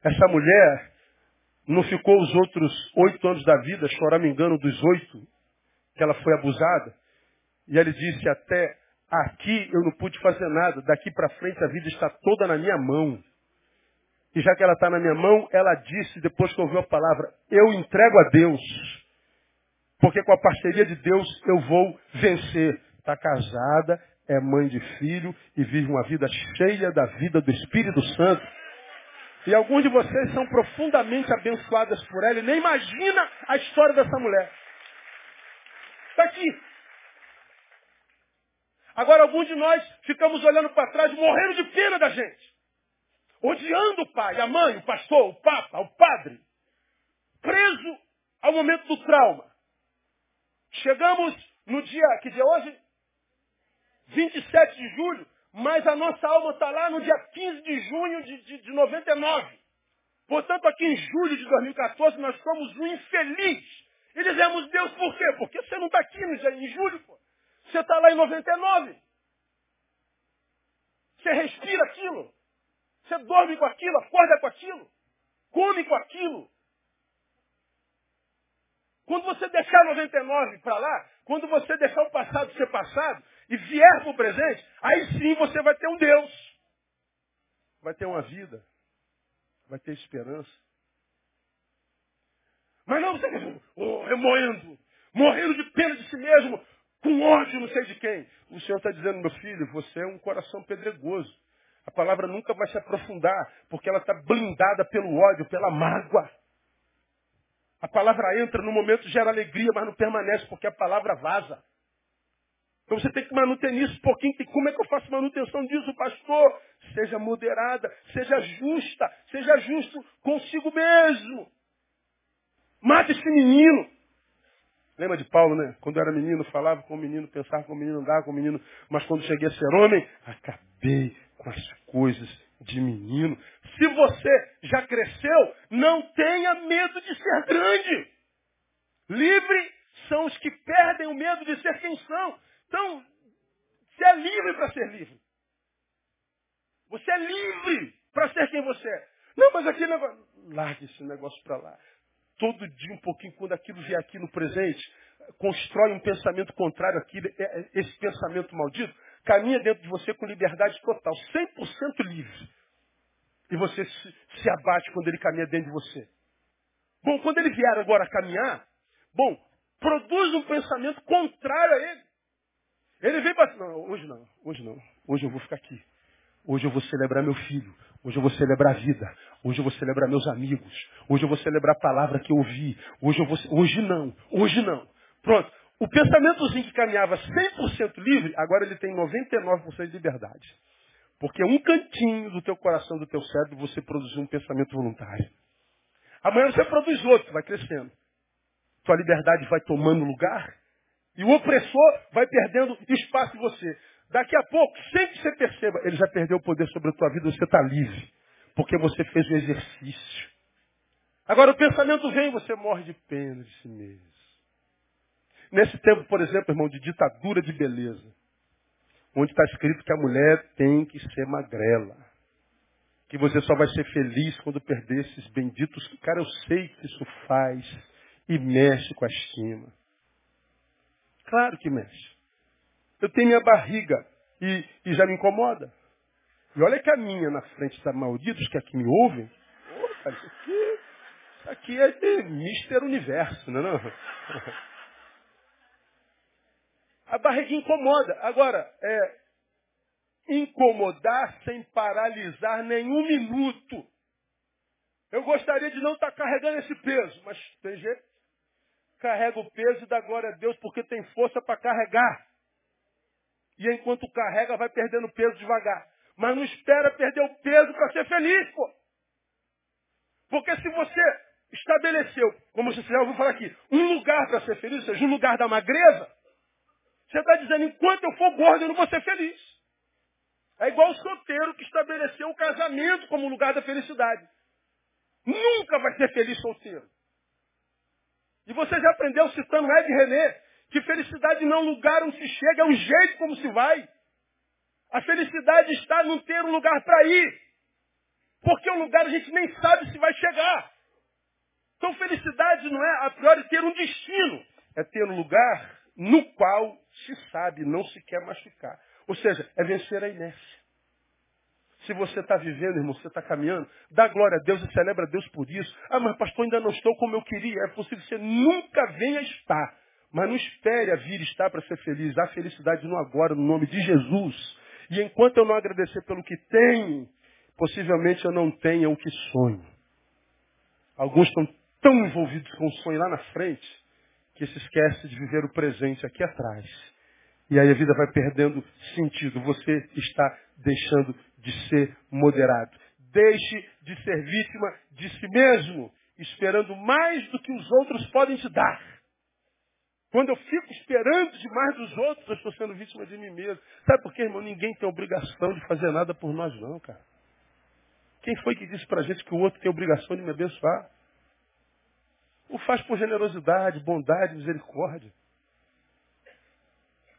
Essa mulher não ficou os outros oito anos da vida choramingando dos oito que ela foi abusada. E ele disse, até aqui eu não pude fazer nada, daqui para frente a vida está toda na minha mão. E já que ela está na minha mão, ela disse, depois que ouviu a palavra, eu entrego a Deus. Porque com a parceria de Deus eu vou vencer. Está casada, é mãe de filho e vive uma vida cheia da vida do Espírito Santo. E alguns de vocês são profundamente abençoadas por ela e nem imagina a história dessa mulher. Está aqui. Agora alguns de nós ficamos olhando para trás, morrendo de pena da gente. Odiando o pai, a mãe, o pastor, o papa, o padre. Preso ao momento do trauma. Chegamos no dia, que dia é hoje? 27 de julho, mas a nossa alma está lá no dia 15 de junho de, de, de 99. Portanto, aqui em julho de 2014, nós somos um infeliz. E dizemos, Deus, por quê? Porque você não está aqui em julho, pô. Você está lá em 99. Você respira aquilo. Você dorme com aquilo, acorda com aquilo. Come com aquilo. Quando você deixar 99 para lá, quando você deixar o passado ser passado e vier para o presente, aí sim você vai ter um Deus. Vai ter uma vida. Vai ter esperança. Mas não você oh, remoendo, morrendo de pena de si mesmo, com ódio não sei de quem. O Senhor está dizendo, meu filho, você é um coração pedregoso. A palavra nunca vai se aprofundar, porque ela está blindada pelo ódio, pela mágoa. A palavra entra no momento, gera alegria, mas não permanece, porque a palavra vaza. Então você tem que manuter nisso um pouquinho. Como é que eu faço manutenção disso, pastor? Seja moderada, seja justa, seja justo consigo mesmo. Mate esse menino. Lembra de Paulo, né? Quando era menino, falava com o menino, pensava com o menino, andava com o menino. Mas quando cheguei a ser homem, acabei com as coisas de menino. Se você já cresceu, não tenha medo de ser grande. Livre são os que perdem o medo de ser quem são. Então, você é livre para ser livre. Você é livre para ser quem você é. Não, mas aqui negócio. Largue esse negócio para lá. Todo dia um pouquinho, quando aquilo vier aqui no presente, constrói um pensamento contrário aqui, é, é, esse pensamento maldito, caminha dentro de você com liberdade total, 100% livre. E você se, se, abate quando ele caminha dentro de você. Bom, quando ele vier agora caminhar, bom, produz um pensamento contrário a ele. Ele vem para. Não, hoje não, hoje não. Hoje eu vou ficar aqui. Hoje eu vou celebrar meu filho. Hoje eu vou celebrar a vida. Hoje eu vou celebrar meus amigos. Hoje eu vou celebrar a palavra que eu ouvi. Hoje eu vou. Hoje não. Hoje não. Pronto. O pensamentozinho que caminhava 100% livre, agora ele tem 99% de liberdade. Porque um cantinho do teu coração, do teu cérebro, você produziu um pensamento voluntário. Amanhã você produz outro, vai crescendo. Tua liberdade vai tomando lugar e o opressor vai perdendo espaço em você. Daqui a pouco, sem que você perceba, ele já perdeu o poder sobre a tua vida, você está livre. Porque você fez o exercício. Agora o pensamento vem e você morre de pena de si mesmo. Nesse tempo, por exemplo, irmão, de ditadura de beleza, onde está escrito que a mulher tem que ser magrela. Que você só vai ser feliz quando perder esses benditos. Cara, eu sei que isso faz e mexe com a estima. Claro que mexe. Eu tenho minha barriga e, e já me incomoda. E olha que a minha na frente da malditos que aqui me ouvem. Opa, isso aqui, isso aqui é Mister Universo, não é? Não? A barriga incomoda. Agora, é, incomodar sem paralisar nenhum minuto. Eu gostaria de não estar carregando esse peso, mas tem jeito. Carrega o peso e dá glória a Deus porque tem força para carregar. E enquanto carrega, vai perdendo peso devagar. Mas não espera perder o peso para ser feliz, pô. Porque se você estabeleceu, como você já ouviu falar aqui, um lugar para ser feliz, ou seja, um lugar da magreza, você está dizendo, enquanto eu for gordo, eu não vou ser feliz. É igual o solteiro que estabeleceu o casamento como lugar da felicidade. Nunca vai ser feliz solteiro. E você já aprendeu citando Ed René que felicidade não é um lugar onde se chega, é um jeito como se vai. A felicidade está não ter um lugar para ir. Porque um lugar a gente nem sabe se vai chegar. Então felicidade não é a priori ter um destino, é ter um lugar no qual se sabe, não se quer machucar. Ou seja, é vencer a inércia. Se você está vivendo, irmão, você está caminhando, dá glória a Deus e celebra a Deus por isso. Ah, mas pastor, ainda não estou como eu queria. É possível que você nunca venha estar. Mas não espere a vir estar para ser feliz. Dá felicidade no agora, no nome de Jesus. E enquanto eu não agradecer pelo que tenho, possivelmente eu não tenha o que sonho. Alguns estão tão envolvidos com o sonho lá na frente que se esquece de viver o presente aqui atrás. E aí a vida vai perdendo sentido. Você está deixando de ser moderado. Deixe de ser vítima de si mesmo, esperando mais do que os outros podem te dar. Quando eu fico esperando demais dos outros, eu estou sendo vítima de mim mesmo. Sabe por quê, irmão? Ninguém tem obrigação de fazer nada por nós, não, cara. Quem foi que disse pra gente que o outro tem obrigação de me abençoar? O faz por generosidade, bondade, misericórdia.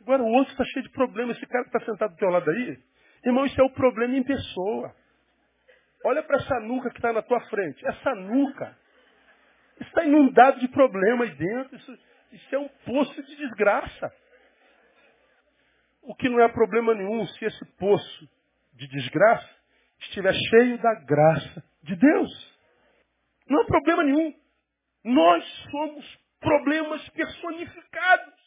Agora o outro está cheio de problemas. Esse cara que está sentado do teu lado aí, irmão, isso é o problema em pessoa. Olha para essa nuca que está na tua frente. Essa nuca está inundado de problema aí dentro. Isso, isso é um poço de desgraça. O que não é problema nenhum se esse poço de desgraça estiver cheio da graça de Deus. Não é problema nenhum. Nós somos problemas personificados.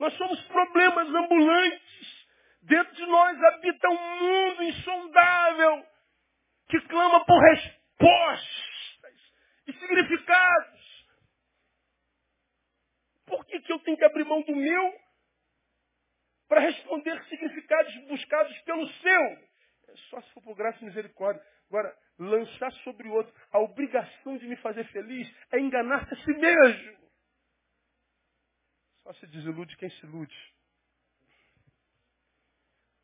Nós somos problemas ambulantes. Dentro de nós habita um mundo insondável que clama por respostas e significados. Por que, que eu tenho que abrir mão do meu para responder significados buscados pelo seu? É só se for por graça e misericórdia. Agora, lançar sobre o outro a obrigação de me fazer feliz é enganar-se a si mesmo. Só se desilude quem se ilude.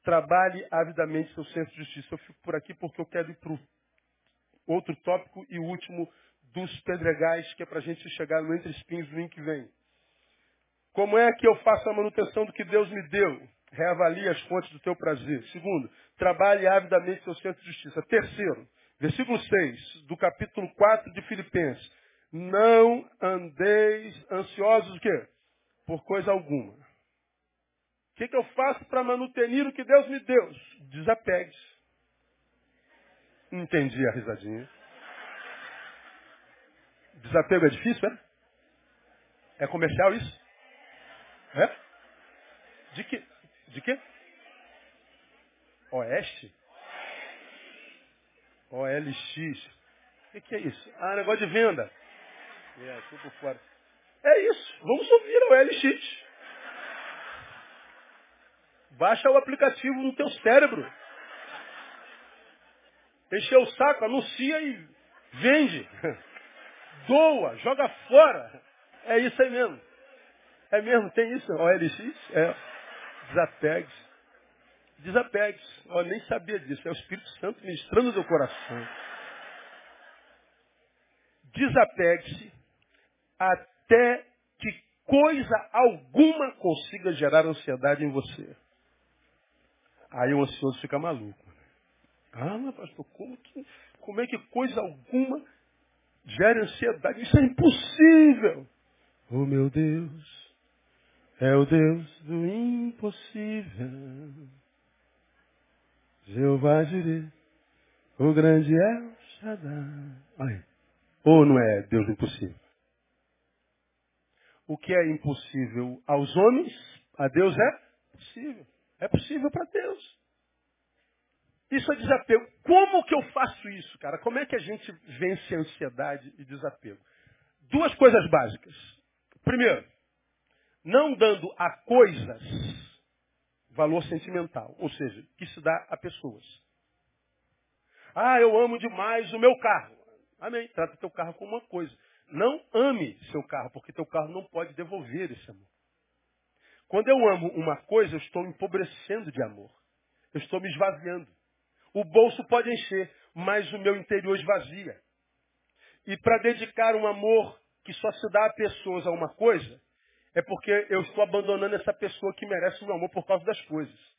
Trabalhe avidamente seu senso de justiça. Eu fico por aqui porque eu quero ir para o outro tópico e último dos pedregais, que é para a gente chegar no Entre Espinhos no que vem. Como é que eu faço a manutenção do que Deus me deu? Reavalie as fontes do teu prazer. Segundo, trabalhe avidamente seu centro de justiça. Terceiro, versículo 6 do capítulo 4 de Filipenses. Não andeis ansiosos o quê? Por coisa alguma. O que, que eu faço para manutenir o que Deus me deu? Desapegue-se. Entendi a risadinha. Desapego é difícil, é? É comercial isso? É? De que? De que? Oeste? OLX. O que, que é isso? Ah, negócio de venda. É, por fora. É isso. Vamos ouvir o OLX. Baixa o aplicativo no teu cérebro. Encheu o saco, anuncia e vende. Doa, joga fora. É isso aí mesmo. É mesmo, tem isso? OLX? É. Desapegue-se. Desapegue-se. Eu nem sabia disso. É o Espírito Santo ministrando no coração. Desapegue-se até que coisa alguma consiga gerar ansiedade em você. Aí o ansioso fica maluco. Ah, mas pastor, como, que, como é que coisa alguma gera ansiedade? Isso é impossível. Oh meu Deus, é o Deus do impossível. Jeová Jireh, o grande é o Shaddai. Ou não é Deus do impossível? O que é impossível aos homens, a Deus é possível. É possível para Deus. Isso é desapego. Como que eu faço isso, cara? Como é que a gente vence a ansiedade e desapego? Duas coisas básicas. Primeiro, não dando a coisas valor sentimental, ou seja, que se dá a pessoas. Ah, eu amo demais o meu carro. Amém. Trata teu carro como uma coisa. Não ame seu carro, porque teu carro não pode devolver esse amor. Quando eu amo uma coisa, eu estou empobrecendo de amor. Eu estou me esvaziando. O bolso pode encher, mas o meu interior esvazia. E para dedicar um amor que só se dá a pessoas a uma coisa, é porque eu estou abandonando essa pessoa que merece o meu amor por causa das coisas.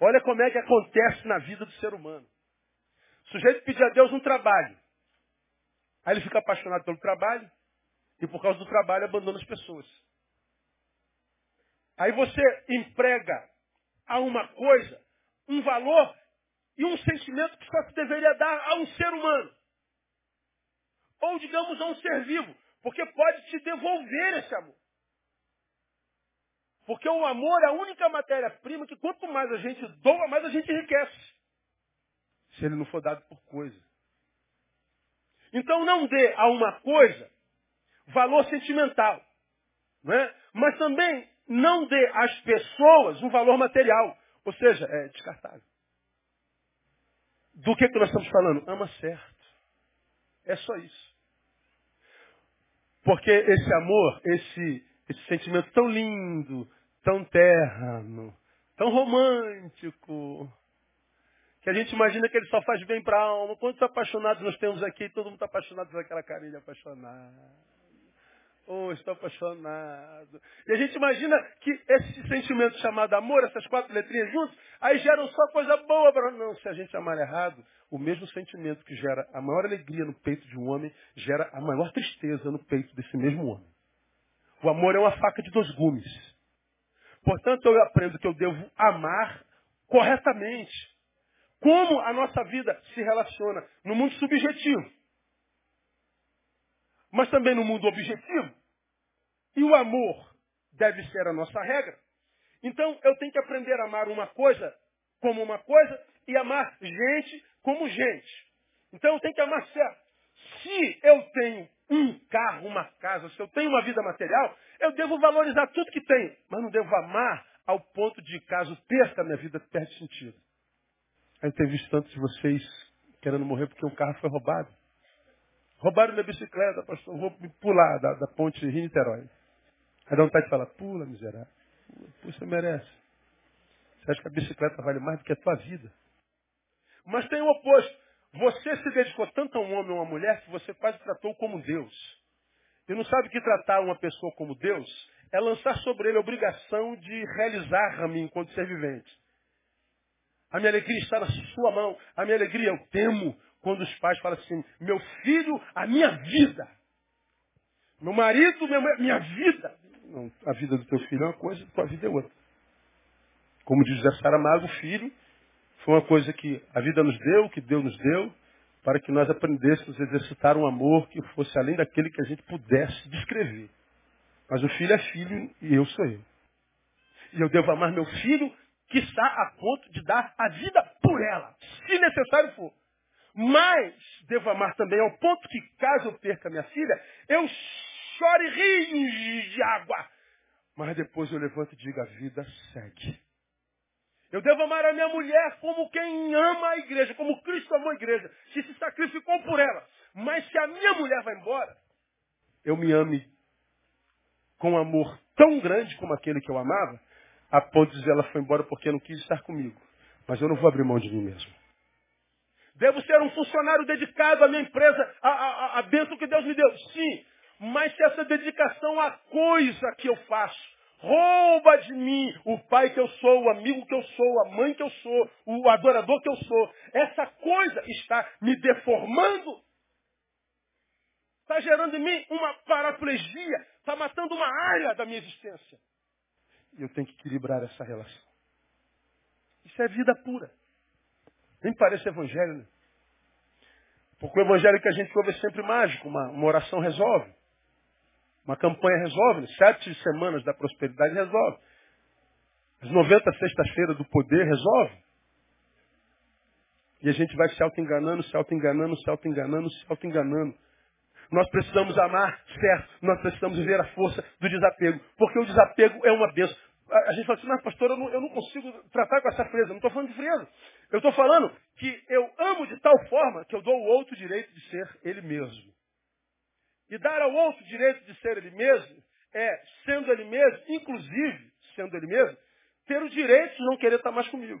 Olha como é que acontece na vida do ser humano. O sujeito pedir a Deus um trabalho. Aí ele fica apaixonado pelo trabalho e por causa do trabalho abandona as pessoas. Aí você emprega a uma coisa um valor e um sentimento que só se deveria dar a um ser humano. Ou, digamos, a um ser vivo. Porque pode te devolver esse amor. Porque o amor é a única matéria-prima que quanto mais a gente doa, mais a gente enriquece. Se ele não for dado por coisa. Então não dê a uma coisa valor sentimental. Né? Mas também não dê às pessoas um valor material. Ou seja, é descartável. Do que, que nós estamos falando? Ama certo. É só isso. Porque esse amor, esse, esse sentimento tão lindo, tão terno, tão romântico, que a gente imagina que ele só faz bem para a alma. Quantos apaixonados nós temos aqui? Todo mundo está apaixonado por aquela carinha de apaixonado. Oh, estou apaixonado. E a gente imagina que esse sentimento chamado amor, essas quatro letrinhas juntas, aí geram só coisa boa para Não, se a gente amar errado, o mesmo sentimento que gera a maior alegria no peito de um homem, gera a maior tristeza no peito desse mesmo homem. O amor é uma faca de dois gumes. Portanto, eu aprendo que eu devo amar corretamente. Como a nossa vida se relaciona no mundo subjetivo, mas também no mundo objetivo. E o amor deve ser a nossa regra. Então eu tenho que aprender a amar uma coisa como uma coisa e amar gente como gente. Então eu tenho que amar certo. Se eu tenho um carro, uma casa, se eu tenho uma vida material, eu devo valorizar tudo que tenho, mas não devo amar ao ponto de, caso perca, minha vida perde sentido. Eu tenho visto tantos de vocês querendo morrer porque um carro foi roubado. Roubaram minha bicicleta, pastor, vou me pular da, da ponte Rio-Niterói. Aí dá vontade de falar, pula, miserável. Pula, você merece. Você acha que a bicicleta vale mais do que a tua vida? Mas tem o oposto. Você se dedicou tanto a um homem ou a uma mulher que você quase tratou como Deus. E não sabe que tratar uma pessoa como Deus é lançar sobre ele a obrigação de realizar a mim enquanto ser vivente. A minha alegria está na sua mão. A minha alegria eu temo quando os pais falam assim, meu filho, a minha vida. Meu marido, minha, vida. Não, a vida do teu filho é uma coisa, a tua vida é outra. Como diz José Saramago, o filho foi uma coisa que a vida nos deu, que Deus nos deu, para que nós aprendêssemos a exercitar um amor que fosse além daquele que a gente pudesse descrever. Mas o filho é filho e eu sou eu. E eu devo amar meu filho, que está a ponto de dar a vida por ela, se necessário for. Mas devo amar também ao ponto que, caso eu perca minha filha, eu chore rios de água. Mas depois eu levanto e digo, a vida segue. Eu devo amar a minha mulher como quem ama a igreja, como Cristo amou a igreja, que se sacrificou por ela. Mas se a minha mulher vai embora, eu me ame com amor tão grande como aquele que eu amava, a ponto de dizer ela foi embora porque não quis estar comigo. Mas eu não vou abrir mão de mim mesmo. Devo ser um funcionário dedicado à minha empresa, à, à, à bênção que Deus me deu. Sim, mas se essa dedicação à coisa que eu faço rouba de mim o pai que eu sou, o amigo que eu sou, a mãe que eu sou, o adorador que eu sou, essa coisa está me deformando. Está gerando em mim uma paraplegia, está matando uma área da minha existência. E eu tenho que equilibrar essa relação. Isso é vida pura. Nem parece evangelho, né? Porque o evangelho que a gente ouve é sempre mágico. Uma, uma oração resolve. Uma campanha resolve. Sete semanas da prosperidade resolve. As 90 sexta-feira do poder resolve. E a gente vai se auto-enganando, se auto-enganando, se auto-enganando, se auto-enganando. Nós precisamos amar, certo. Nós precisamos ver a força do desapego. Porque o desapego é uma bênção. A gente fala assim, mas pastor, eu não, eu não consigo tratar com essa frieza. Não estou falando de frieza. Eu estou falando que eu amo de tal forma que eu dou ao outro direito de ser ele mesmo. E dar ao outro direito de ser ele mesmo é, sendo ele mesmo, inclusive, sendo ele mesmo, ter o direito de não querer estar mais comigo.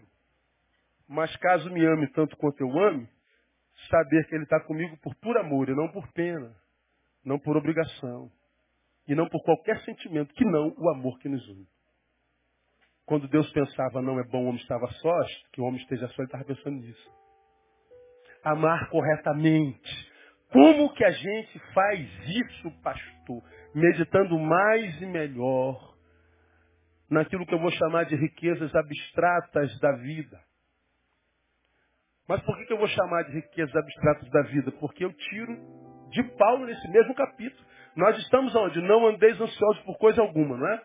Mas caso me ame tanto quanto eu ame, saber que ele está comigo por puro amor e não por pena, não por obrigação, e não por qualquer sentimento que não o amor que nos une. Quando Deus pensava não é bom o homem estar sós, que o homem esteja só, ele estava pensando nisso. Amar corretamente. Como que a gente faz isso, pastor? Meditando mais e melhor naquilo que eu vou chamar de riquezas abstratas da vida. Mas por que, que eu vou chamar de riquezas abstratas da vida? Porque eu tiro de Paulo nesse mesmo capítulo. Nós estamos onde? Não andeis ansiosos por coisa alguma, não é?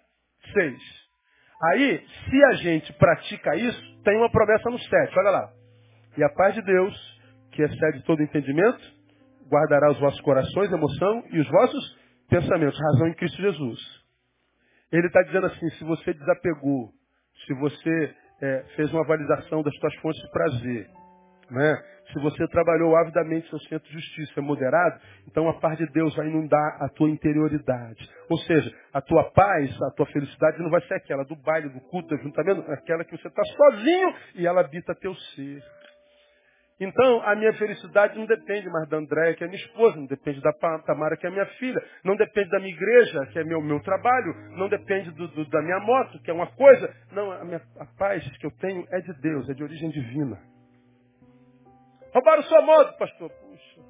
Seis. Aí, se a gente pratica isso, tem uma promessa no 7, olha lá. E a paz de Deus, que excede todo entendimento, guardará os vossos corações, emoção e os vossos pensamentos, razão em Cristo Jesus. Ele está dizendo assim, se você desapegou, se você é, fez uma avaliação das suas fontes de prazer, né? Se você trabalhou avidamente seu centro de justiça, é moderado, então a paz de Deus vai inundar a tua interioridade. Ou seja, a tua paz, a tua felicidade não vai ser aquela do baile, do culto, do ajuntamento, aquela que você está sozinho e ela habita teu ser. Então, a minha felicidade não depende mais da Andréia, que é minha esposa, não depende da Tamara, que é minha filha, não depende da minha igreja, que é meu, meu trabalho, não depende do, do, da minha moto, que é uma coisa. Não, a, minha, a paz que eu tenho é de Deus, é de origem divina. Roubaram sua moto, pastor. Puxa,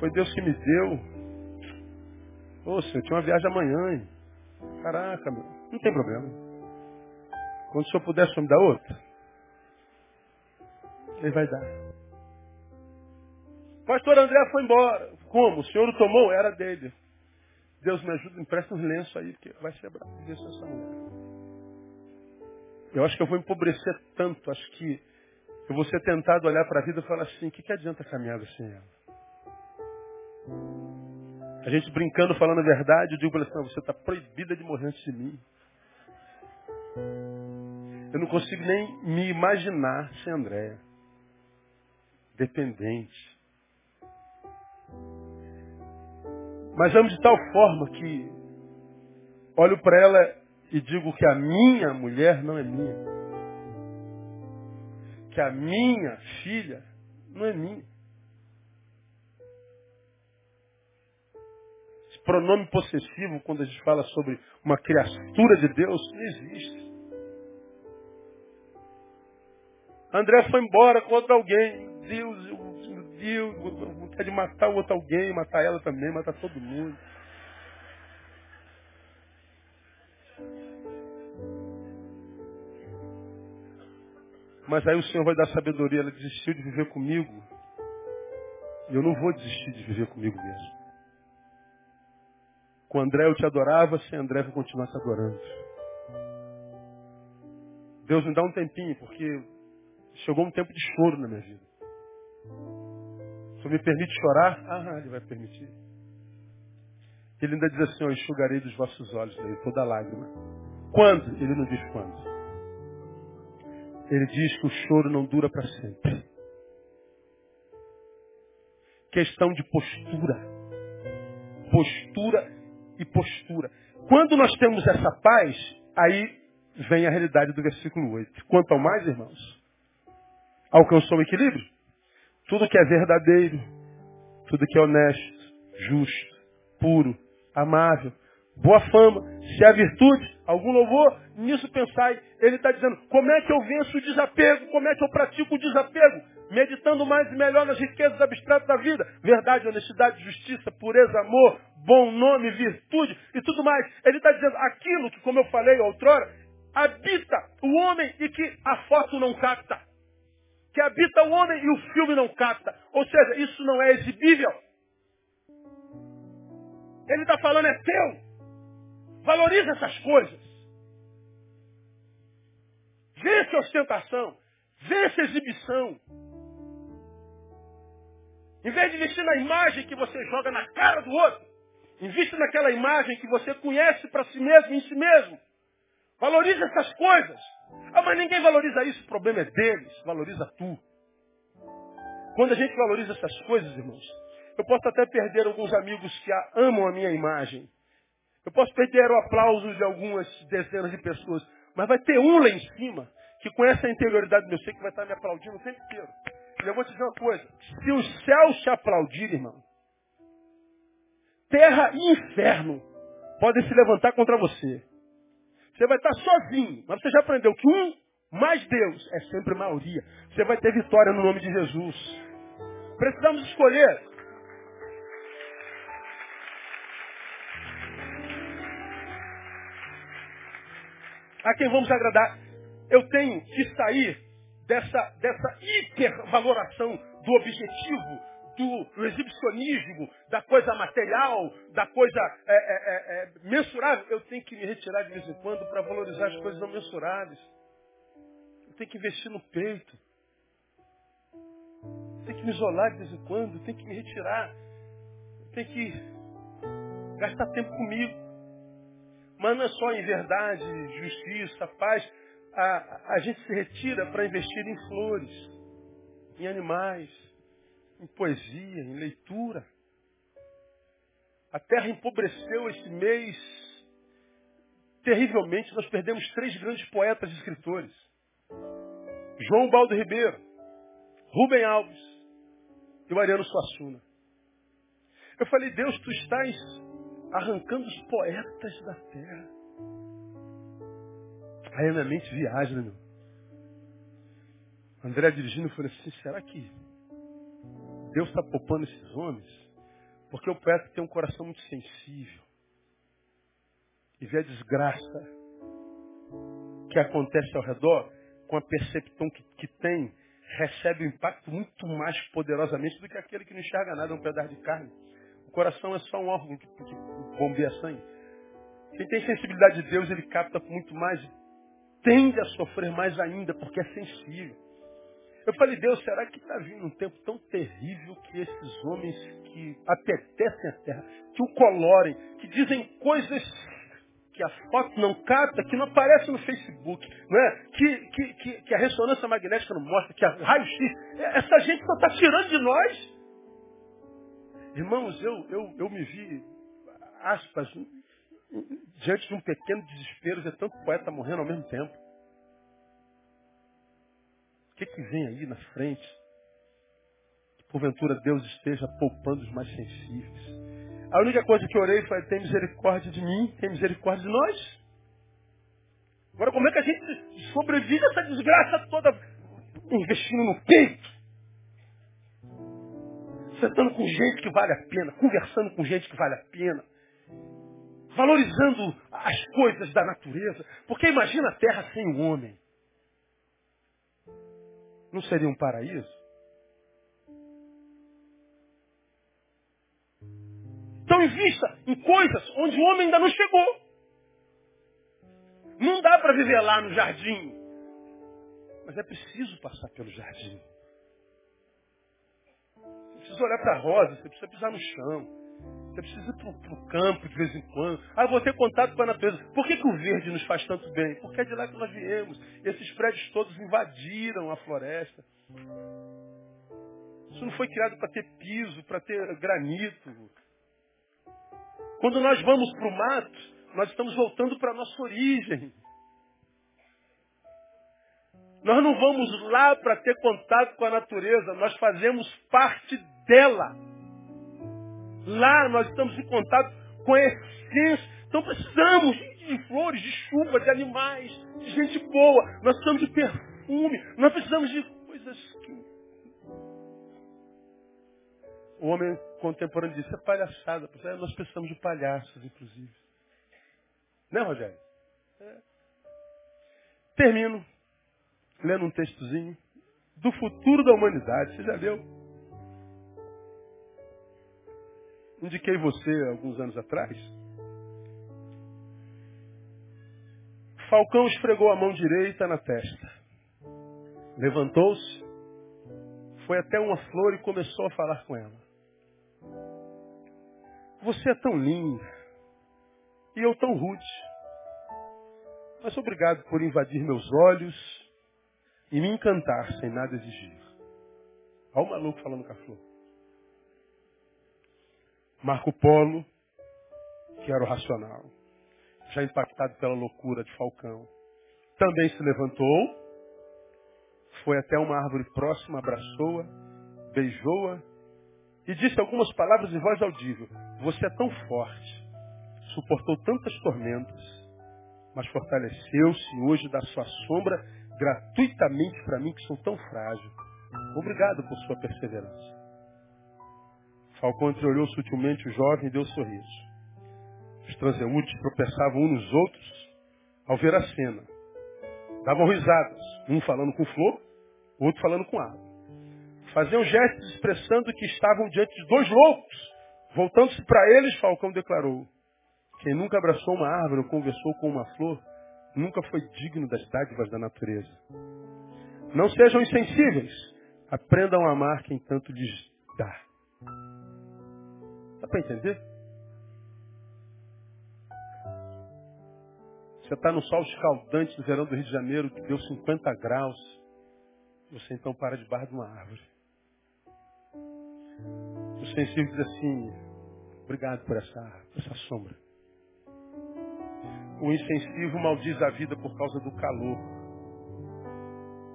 foi Deus que me deu. Ô, senhor, tinha uma viagem amanhã, hein? Caraca, meu. Não tem problema. Quando o senhor puder, o senhor me dá outra? Ele vai dar. Pastor André foi embora. Como? O senhor o tomou? Era dele. Deus me ajuda, empresta um lenço aí, porque vai ser bravo. Eu acho que eu vou empobrecer tanto, acho que eu vou ser tentado olhar para a vida e falar assim, o que, que adianta caminhar sem ela? A gente brincando, falando a verdade, eu digo para assim, você está proibida de morrer antes de mim. Eu não consigo nem me imaginar sem Andréia. Dependente. Mas amo de tal forma que olho para ela e digo que a minha mulher não é minha que a minha filha não é minha. Esse pronome possessivo, quando a gente fala sobre uma criatura de Deus, não existe. André foi embora com outro alguém. Deus, meu Deus, vontade de matar o outro alguém, matar ela também, matar todo mundo. Mas aí o Senhor vai dar sabedoria. Ela desistiu de viver comigo. E eu não vou desistir de viver comigo mesmo. Com André eu te adorava, sem André eu vou continuar te adorando. Deus me dá um tempinho, porque chegou um tempo de choro na minha vida. Se eu me permite chorar, ah, Ele vai permitir. Ele ainda diz assim, eu enxugarei dos vossos olhos toda lágrima. Quando? Ele não diz quando. Ele diz que o choro não dura para sempre. Questão de postura. Postura e postura. Quando nós temos essa paz, aí vem a realidade do versículo 8. Quanto ao mais, irmãos, alcançou o equilíbrio? Tudo que é verdadeiro, tudo que é honesto, justo, puro, amável, boa fama, se há virtude, algum louvor, nisso pensai. Ele está dizendo, como é que eu venço o desapego? Como é que eu pratico o desapego? Meditando mais e melhor nas riquezas abstratas da vida. Verdade, honestidade, justiça, pureza, amor, bom nome, virtude e tudo mais. Ele está dizendo aquilo que, como eu falei outrora, habita o homem e que a foto não capta. Que habita o homem e o filme não capta. Ou seja, isso não é exibível. Ele está falando, é teu. Valoriza essas coisas. Vence a ostentação. Vence a exibição. Em vez de investir na imagem que você joga na cara do outro, invista naquela imagem que você conhece para si mesmo, em si mesmo. Valoriza essas coisas. Ah, mas ninguém valoriza isso, o problema é deles. Valoriza tu. Quando a gente valoriza essas coisas, irmãos, eu posso até perder alguns amigos que amam a minha imagem. Eu posso perder o aplauso de algumas dezenas de pessoas, mas vai ter um lá em cima que conhece a interioridade do meu ser que vai estar me aplaudindo o tempo inteiro. E eu vou te dizer uma coisa: se o céu te aplaudir, irmão, terra e inferno podem se levantar contra você. Você vai estar sozinho, mas você já aprendeu que um mais Deus é sempre maioria. Você vai ter vitória no nome de Jesus. Precisamos escolher a quem vamos agradar. Eu tenho que sair dessa, dessa hipervaloração do objetivo, do, exibicionismo, da coisa material, da coisa é, é, é, é mensurável. Eu tenho que me retirar de vez em quando para valorizar as coisas não mensuráveis. Eu tenho que investir no peito. Eu tenho que me isolar de vez em quando. Eu tenho que me retirar. Eu tenho que gastar tempo comigo. Mas não é só em verdade, justiça, paz. A, a gente se retira para investir em flores, em animais, em poesia, em leitura. A terra empobreceu esse mês terrivelmente. Nós perdemos três grandes poetas e escritores. João Baldo Ribeiro, Rubem Alves e o Ariano Suassuna. Eu falei, Deus, tu estás arrancando os poetas da terra. Aí a minha mente viaja, né, meu? André dirigindo, falei assim, será que Deus está poupando esses homens, porque o poeta tem um coração muito sensível. E vê a desgraça que acontece ao redor, com a percepção que, que tem, recebe um impacto muito mais poderosamente do que aquele que não enxerga nada, é um pedaço de carne. O coração é só um órgão que, que bombeia sangue. Quem tem sensibilidade de Deus, ele capta muito mais, tende a sofrer mais ainda, porque é sensível. Eu falei, Deus, será que está vindo um tempo tão terrível que esses homens que apetecem a terra, que o colorem, que dizem coisas que a foto não capta, que não aparece no Facebook, não é? que, que, que, que a ressonância magnética não mostra, que a raio-x, essa gente só está tirando de nós. Irmãos, eu, eu, eu me vi, aspas, diante de um pequeno desespero, de tanto poeta morrendo ao mesmo tempo que, que vem aí na frente? Que porventura Deus esteja poupando os mais sensíveis. A única coisa que orei foi: tem misericórdia de mim, tem misericórdia de nós. Agora, como é que a gente sobrevive a essa desgraça toda investindo no peito? Sentando com gente que vale a pena, conversando com gente que vale a pena, valorizando as coisas da natureza. Porque imagina a terra sem o homem. Não seria um paraíso? Então invista em coisas onde o homem ainda não chegou. Não dá para viver lá no jardim. Mas é preciso passar pelo jardim. Você precisa olhar para a rosa, você precisa pisar no chão. Você precisa ir para o campo de vez em quando. Ah, vou ter contato com a natureza. Por que, que o verde nos faz tanto bem? Porque é de lá que nós viemos. Esses prédios todos invadiram a floresta. Isso não foi criado para ter piso, para ter granito. Quando nós vamos para o mato, nós estamos voltando para a nossa origem. Nós não vamos lá para ter contato com a natureza, nós fazemos parte dela. Lá nós estamos em contato com a essência. Então precisamos de flores, de chuva, de animais, de gente boa. Nós precisamos de perfume. Nós precisamos de coisas que. O homem contemporâneo disse, é palhaçada. Nós precisamos de palhaços, inclusive. Né, Rogério? É. Termino lendo um textozinho do futuro da humanidade. Você já leu? indiquei você alguns anos atrás. Falcão esfregou a mão direita na testa. Levantou-se, foi até uma flor e começou a falar com ela. Você é tão linda e eu tão rude. Mas obrigado por invadir meus olhos e me encantar sem nada exigir. Olha o maluco falando com a flor. Marco Polo, que era o racional, já impactado pela loucura de Falcão, também se levantou, foi até uma árvore próxima, abraçou-a, beijou-a e disse algumas palavras em voz audível. Você é tão forte, suportou tantas tormentas, mas fortaleceu-se hoje da sua sombra gratuitamente para mim que sou tão frágil. Obrigado por sua perseverança. Falcão entreolhou sutilmente o jovem e deu um sorriso. Os transeúntes tropeçavam uns nos outros ao ver a cena. Davam risadas, um falando com flor, o outro falando com água. Faziam gestos expressando que estavam diante de dois loucos. Voltando-se para eles, Falcão declarou: Quem nunca abraçou uma árvore ou conversou com uma flor, nunca foi digno das dádivas da natureza. Não sejam insensíveis. Aprendam a amar quem tanto lhes dá. Dá para entender? Você está no sol escaldante do verão do Rio de Janeiro, que deu 50 graus. Você então para debaixo de uma árvore. O sensível diz assim, obrigado por essa, por essa sombra. O insensível maldiz a vida por causa do calor,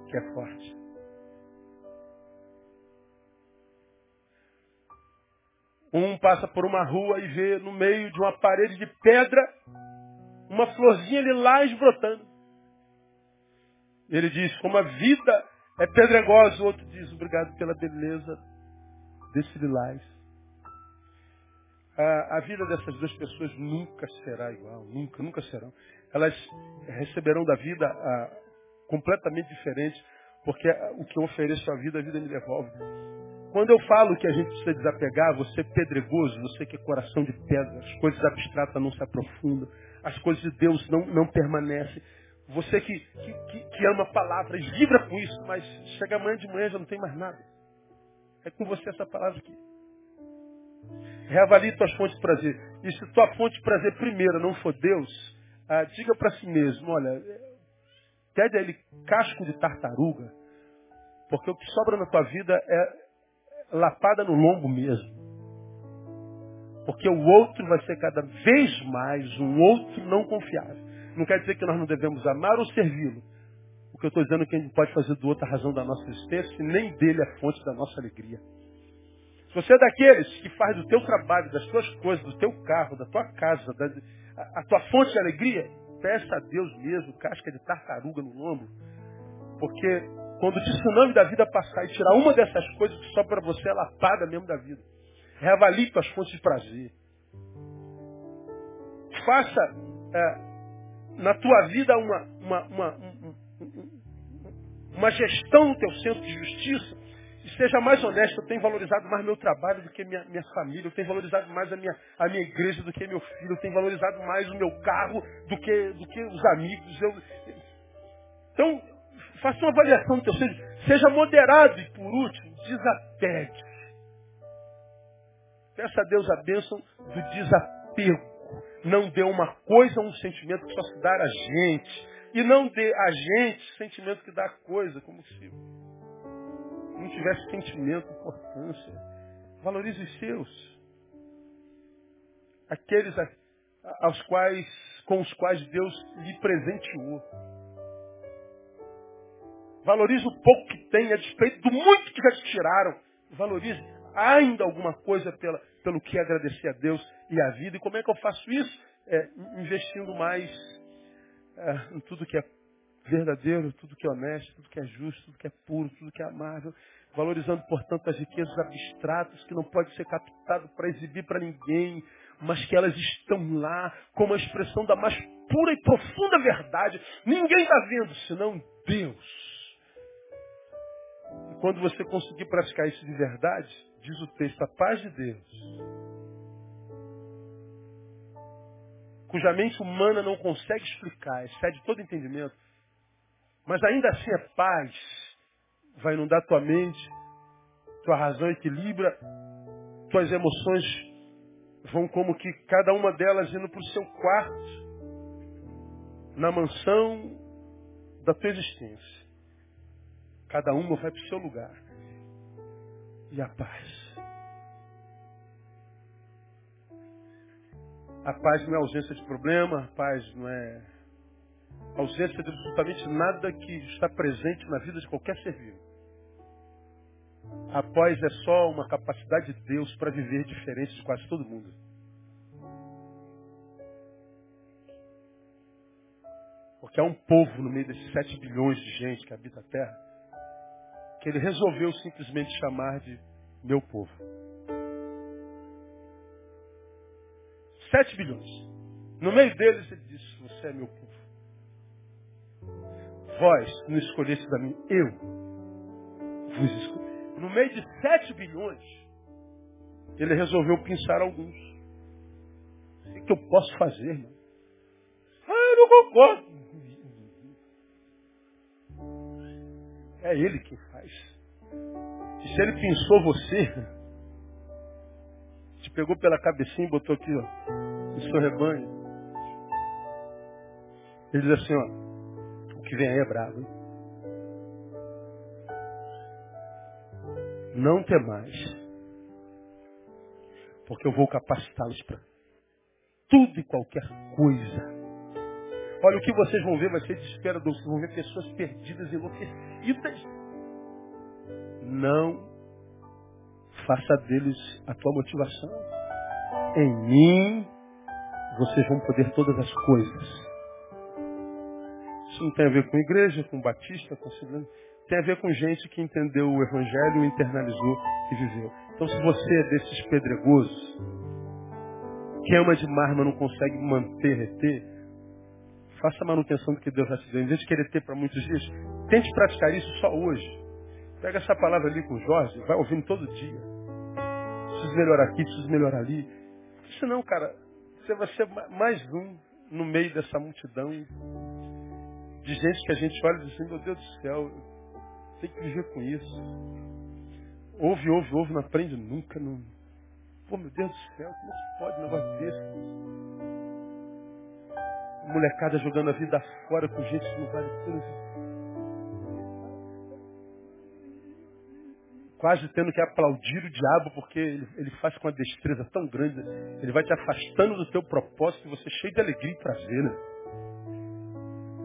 que é forte. Um passa por uma rua e vê no meio de uma parede de pedra uma florzinha lilás brotando. Ele diz, como a vida é pedregosa, o outro diz, obrigado pela beleza desse lilás. A, a vida dessas duas pessoas nunca será igual, nunca, nunca serão. Elas receberão da vida a, completamente diferente, porque o que eu ofereço à vida, a vida me devolve. Quando eu falo que a gente precisa desapegar, você é pedregoso, você que é coração de pedra, as coisas abstratas não se aprofundam, as coisas de Deus não, não permanecem. Você que, que, que, ama a palavra, vibra com isso, mas chega amanhã de manhã já não tem mais nada. É com você essa palavra aqui. Reavalie tuas fontes de prazer. E se tua fonte de prazer primeira não for Deus, ah, diga para si mesmo, olha, pede a ele casco de tartaruga, porque o que sobra na tua vida é lapada no lombo mesmo. Porque o outro vai ser cada vez mais um outro não confiável. Não quer dizer que nós não devemos amar ou servi-lo. O que eu estou dizendo é que a gente pode fazer do outro a razão da nossa existência e nem dele a fonte da nossa alegria. Se você é daqueles que faz do teu trabalho, das tuas coisas, do teu carro, da tua casa, da, a, a tua fonte de alegria, peça a Deus mesmo casca de tartaruga no lombo. Porque quando o tsunami da vida passar e tirar uma dessas coisas que só para você é lapada mesmo da vida. Reavalie tuas fontes de prazer. Faça é, na tua vida uma, uma, uma, uma gestão do teu centro de justiça seja mais honesto. Eu tenho valorizado mais meu trabalho do que minha, minha família. Eu tenho valorizado mais a minha, a minha igreja do que meu filho. Eu tenho valorizado mais o meu carro do que, do que os amigos. Eu, então, Faça uma avaliação do teu ser. Seja moderado e, por último, desapegue. Peça a Deus a bênção do desapego. Não dê uma coisa um sentimento que só se dá a gente. E não dê a gente sentimento que dá coisa, como se não tivesse sentimento, importância. Valorize os seus. Aqueles aos quais, com os quais Deus lhe presenteou. Valorize o pouco que tem, a despeito do muito que já te tiraram. Valorize ainda alguma coisa pela, pelo que agradecer a Deus e a vida. E como é que eu faço isso? É, investindo mais é, em tudo que é verdadeiro, tudo que é honesto, tudo que é justo, tudo que é puro, tudo que é amável. Valorizando, portanto, as riquezas abstratas que não pode ser captado para exibir para ninguém, mas que elas estão lá como a expressão da mais pura e profunda verdade. Ninguém está vendo, senão Deus. E quando você conseguir praticar isso de verdade, diz o texto, a paz de Deus, cuja mente humana não consegue explicar, excede todo entendimento, mas ainda assim é paz, vai inundar tua mente, tua razão equilibra, tuas emoções vão como que cada uma delas indo para o seu quarto, na mansão da tua existência. Cada uma vai para o seu lugar. E a paz. A paz não é ausência de problema, a paz não é ausência de absolutamente nada que está presente na vida de qualquer ser vivo. A paz é só uma capacidade de Deus para viver diferente de quase todo mundo. Porque há um povo no meio desses sete bilhões de gente que habita a Terra que ele resolveu simplesmente chamar de meu povo. Sete bilhões. No meio deles ele disse, você é meu povo. Vós não escolheste da mim, eu vos escolhi. No meio de 7 bilhões, ele resolveu pensar alguns. O que eu posso fazer, irmão? Ah, eu não concordo. É ele quem faz. E se ele pensou você, te pegou pela cabecinha e botou aqui, ó, no seu rebanho. Ele diz assim, ó, que vem aí é brabo, hein? Não temais, porque eu vou capacitá-los para tudo e qualquer coisa. Olha, o que vocês vão ver vai ser desesperador. Vocês vão ver pessoas perdidas, enlouquecidas. Não faça deles a tua motivação. Em mim, vocês vão poder todas as coisas. Isso não tem a ver com igreja, com batista, com civil. Tem a ver com gente que entendeu o evangelho, internalizou e viveu. Então, se você é desses pedregosos, que ama de mar, mas não consegue manter, reter, Faça a manutenção do que Deus já te deu. Em vez de querer ter para muitos dias, tente praticar isso só hoje. Pega essa palavra ali com o Jorge, vai ouvindo todo dia. Preciso melhorar aqui, preciso melhorar ali. Senão, cara, você vai ser mais um no meio dessa multidão de gente que a gente olha e diz assim, meu Deus do céu, tem que viver com isso. Ouve, ouve, ouve, não aprende nunca. Não... Pô, meu Deus do céu, como é que pode um negócio desse? molecada jogando a vida fora com gente que não vale tudo. Quase tendo que aplaudir o diabo, porque ele, ele faz com uma destreza tão grande. Ele vai te afastando do teu propósito e você é cheio de alegria e prazer. Né?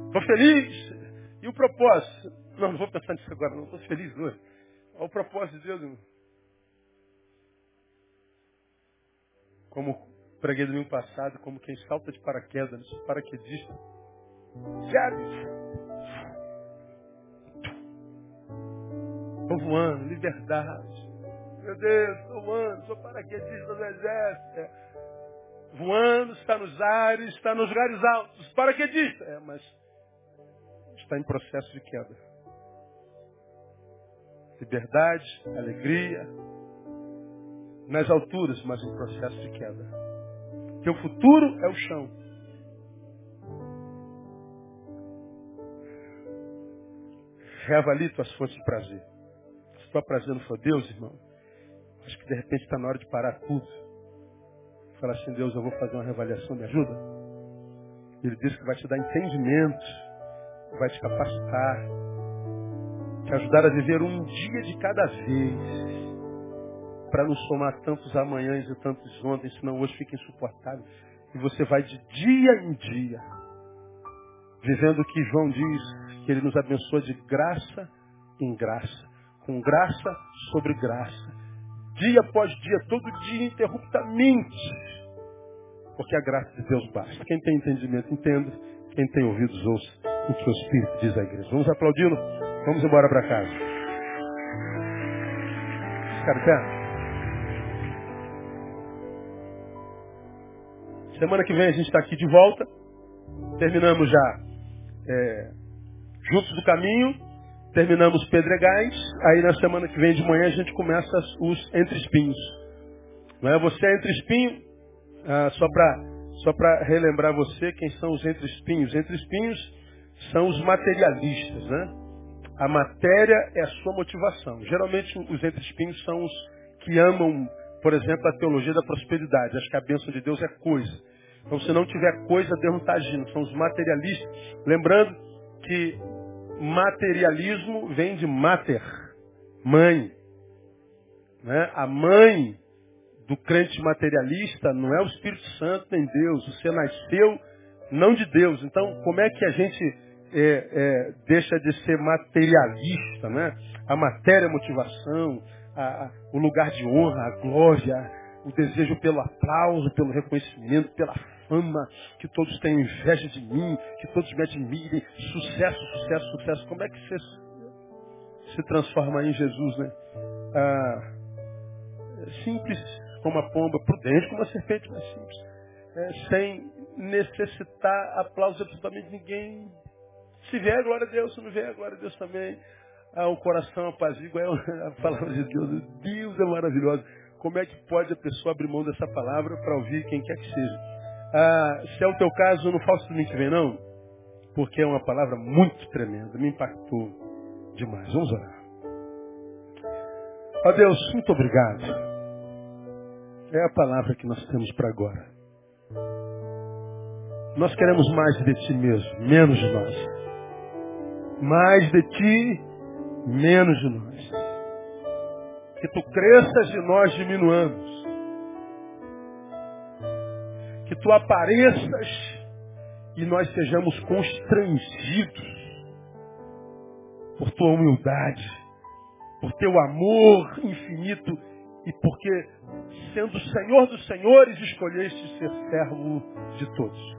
Estou feliz. E o propósito? Não, não vou pensar nisso agora, não. Estou feliz hoje. Olha o propósito de Deus. Irmão. Como Preguei domingo passado como quem salta de paraquedas, paraquedista. Sério? Estou voando, liberdade. Meu Deus, estou voando, sou paraquedista do exército. É. Voando, está nos ares, está nos lugares altos. Paraquedista. É, mas está em processo de queda. Liberdade, alegria, nas alturas, mas em processo de queda. Teu futuro é o chão. Reavalie tuas fontes de prazer. Se tua prazer não for Deus, irmão, acho que de repente está na hora de parar tudo. Falar assim, Deus, eu vou fazer uma reavaliação, me ajuda? Ele diz que vai te dar entendimento, vai te capacitar, te ajudar a viver um dia de cada vez para não somar tantos amanhãs e tantos ontem, senão hoje fica insuportável. E você vai de dia em dia, vivendo o que João diz, que ele nos abençoa de graça em graça, com graça sobre graça, dia após dia, todo dia, interruptamente, porque a graça de Deus basta. Quem tem entendimento, entenda. Quem tem ouvidos, ouça o o Espírito diz à igreja. Vamos aplaudi-lo? Vamos embora para casa. Ficar? Semana que vem a gente está aqui de volta. Terminamos já é, Juntos do Caminho. Terminamos Pedregais. Aí na semana que vem de manhã a gente começa os Entre Espinhos. Não é? Você é Entre Espinho. Ah, só para só relembrar você quem são os Entre Espinhos. Entre Espinhos são os materialistas. Né? A matéria é a sua motivação. Geralmente os Entre Espinhos são os que amam por exemplo, a teologia da prosperidade. Acho que a bênção de Deus é coisa. Então, se não tiver coisa, Deus não está agindo. São os materialistas. Lembrando que materialismo vem de mater, mãe. Né? A mãe do crente materialista não é o Espírito Santo nem Deus. Você nasceu não de Deus. Então, como é que a gente é, é, deixa de ser materialista? Né? A matéria é motivação, a, a, o lugar de honra, a glória, o desejo pelo aplauso, pelo reconhecimento, pela fama, que todos tenham inveja de mim, que todos me admirem, sucesso, sucesso, sucesso. Como é que você se transforma em Jesus, né? Ah, simples como a pomba, prudente como a serpente, mas simples. É, sem necessitar aplauso absolutamente ninguém. Se vier, glória a Deus. Se não vier, glória a Deus também. ah, o coração apazigua, é a palavra de Deus. Deus é maravilhosa. Como é que pode a pessoa abrir mão dessa palavra para ouvir quem quer que seja? Ah, se é o teu caso, não faça nem que vem não, porque é uma palavra muito tremenda, me impactou demais. Vamos orar. Ó Deus, muito obrigado. É a palavra que nós temos para agora. Nós queremos mais de ti mesmo, menos de nós. Mais de ti, menos de nós. Que tu cresças e nós diminuamos. Que tu apareças e nós sejamos constrangidos por tua humildade, por teu amor infinito e porque, sendo Senhor dos Senhores, escolheste ser servo de todos.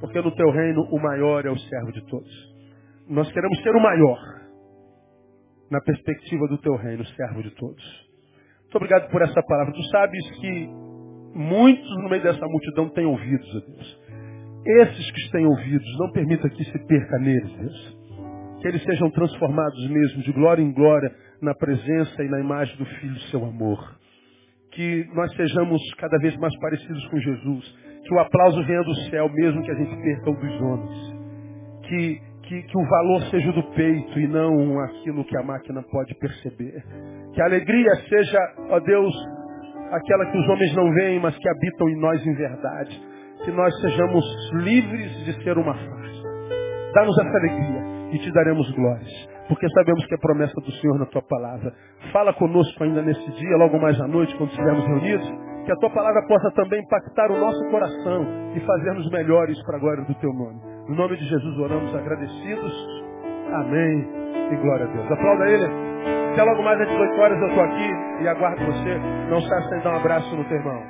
Porque no teu reino o maior é o servo de todos. Nós queremos ser o maior na perspectiva do teu reino, servo de todos. Muito obrigado por essa palavra. Tu sabes que muitos no meio dessa multidão têm ouvidos, ó Deus. Esses que têm ouvidos, não permita que se perca neles, Deus. Que eles sejam transformados mesmo de glória em glória na presença e na imagem do Filho do seu amor. Que nós sejamos cada vez mais parecidos com Jesus. Que o aplauso venha do céu, mesmo que a gente perca o dos homens. Que que, que o valor seja do peito e não aquilo que a máquina pode perceber. Que a alegria seja, ó Deus, aquela que os homens não veem, mas que habitam em nós em verdade. Que nós sejamos livres de ser uma face. Dá-nos essa alegria e te daremos glórias. Porque sabemos que é promessa do Senhor na tua palavra. Fala conosco ainda nesse dia, logo mais à noite, quando estivermos reunidos, que a tua palavra possa também impactar o nosso coração e fazermos melhores para a glória do teu nome. No nome de Jesus oramos agradecidos. Amém. E glória a Deus. Aplauda ele. Até logo mais às 18 horas eu estou aqui e aguardo você. Não saia sem dar um abraço no teu irmão.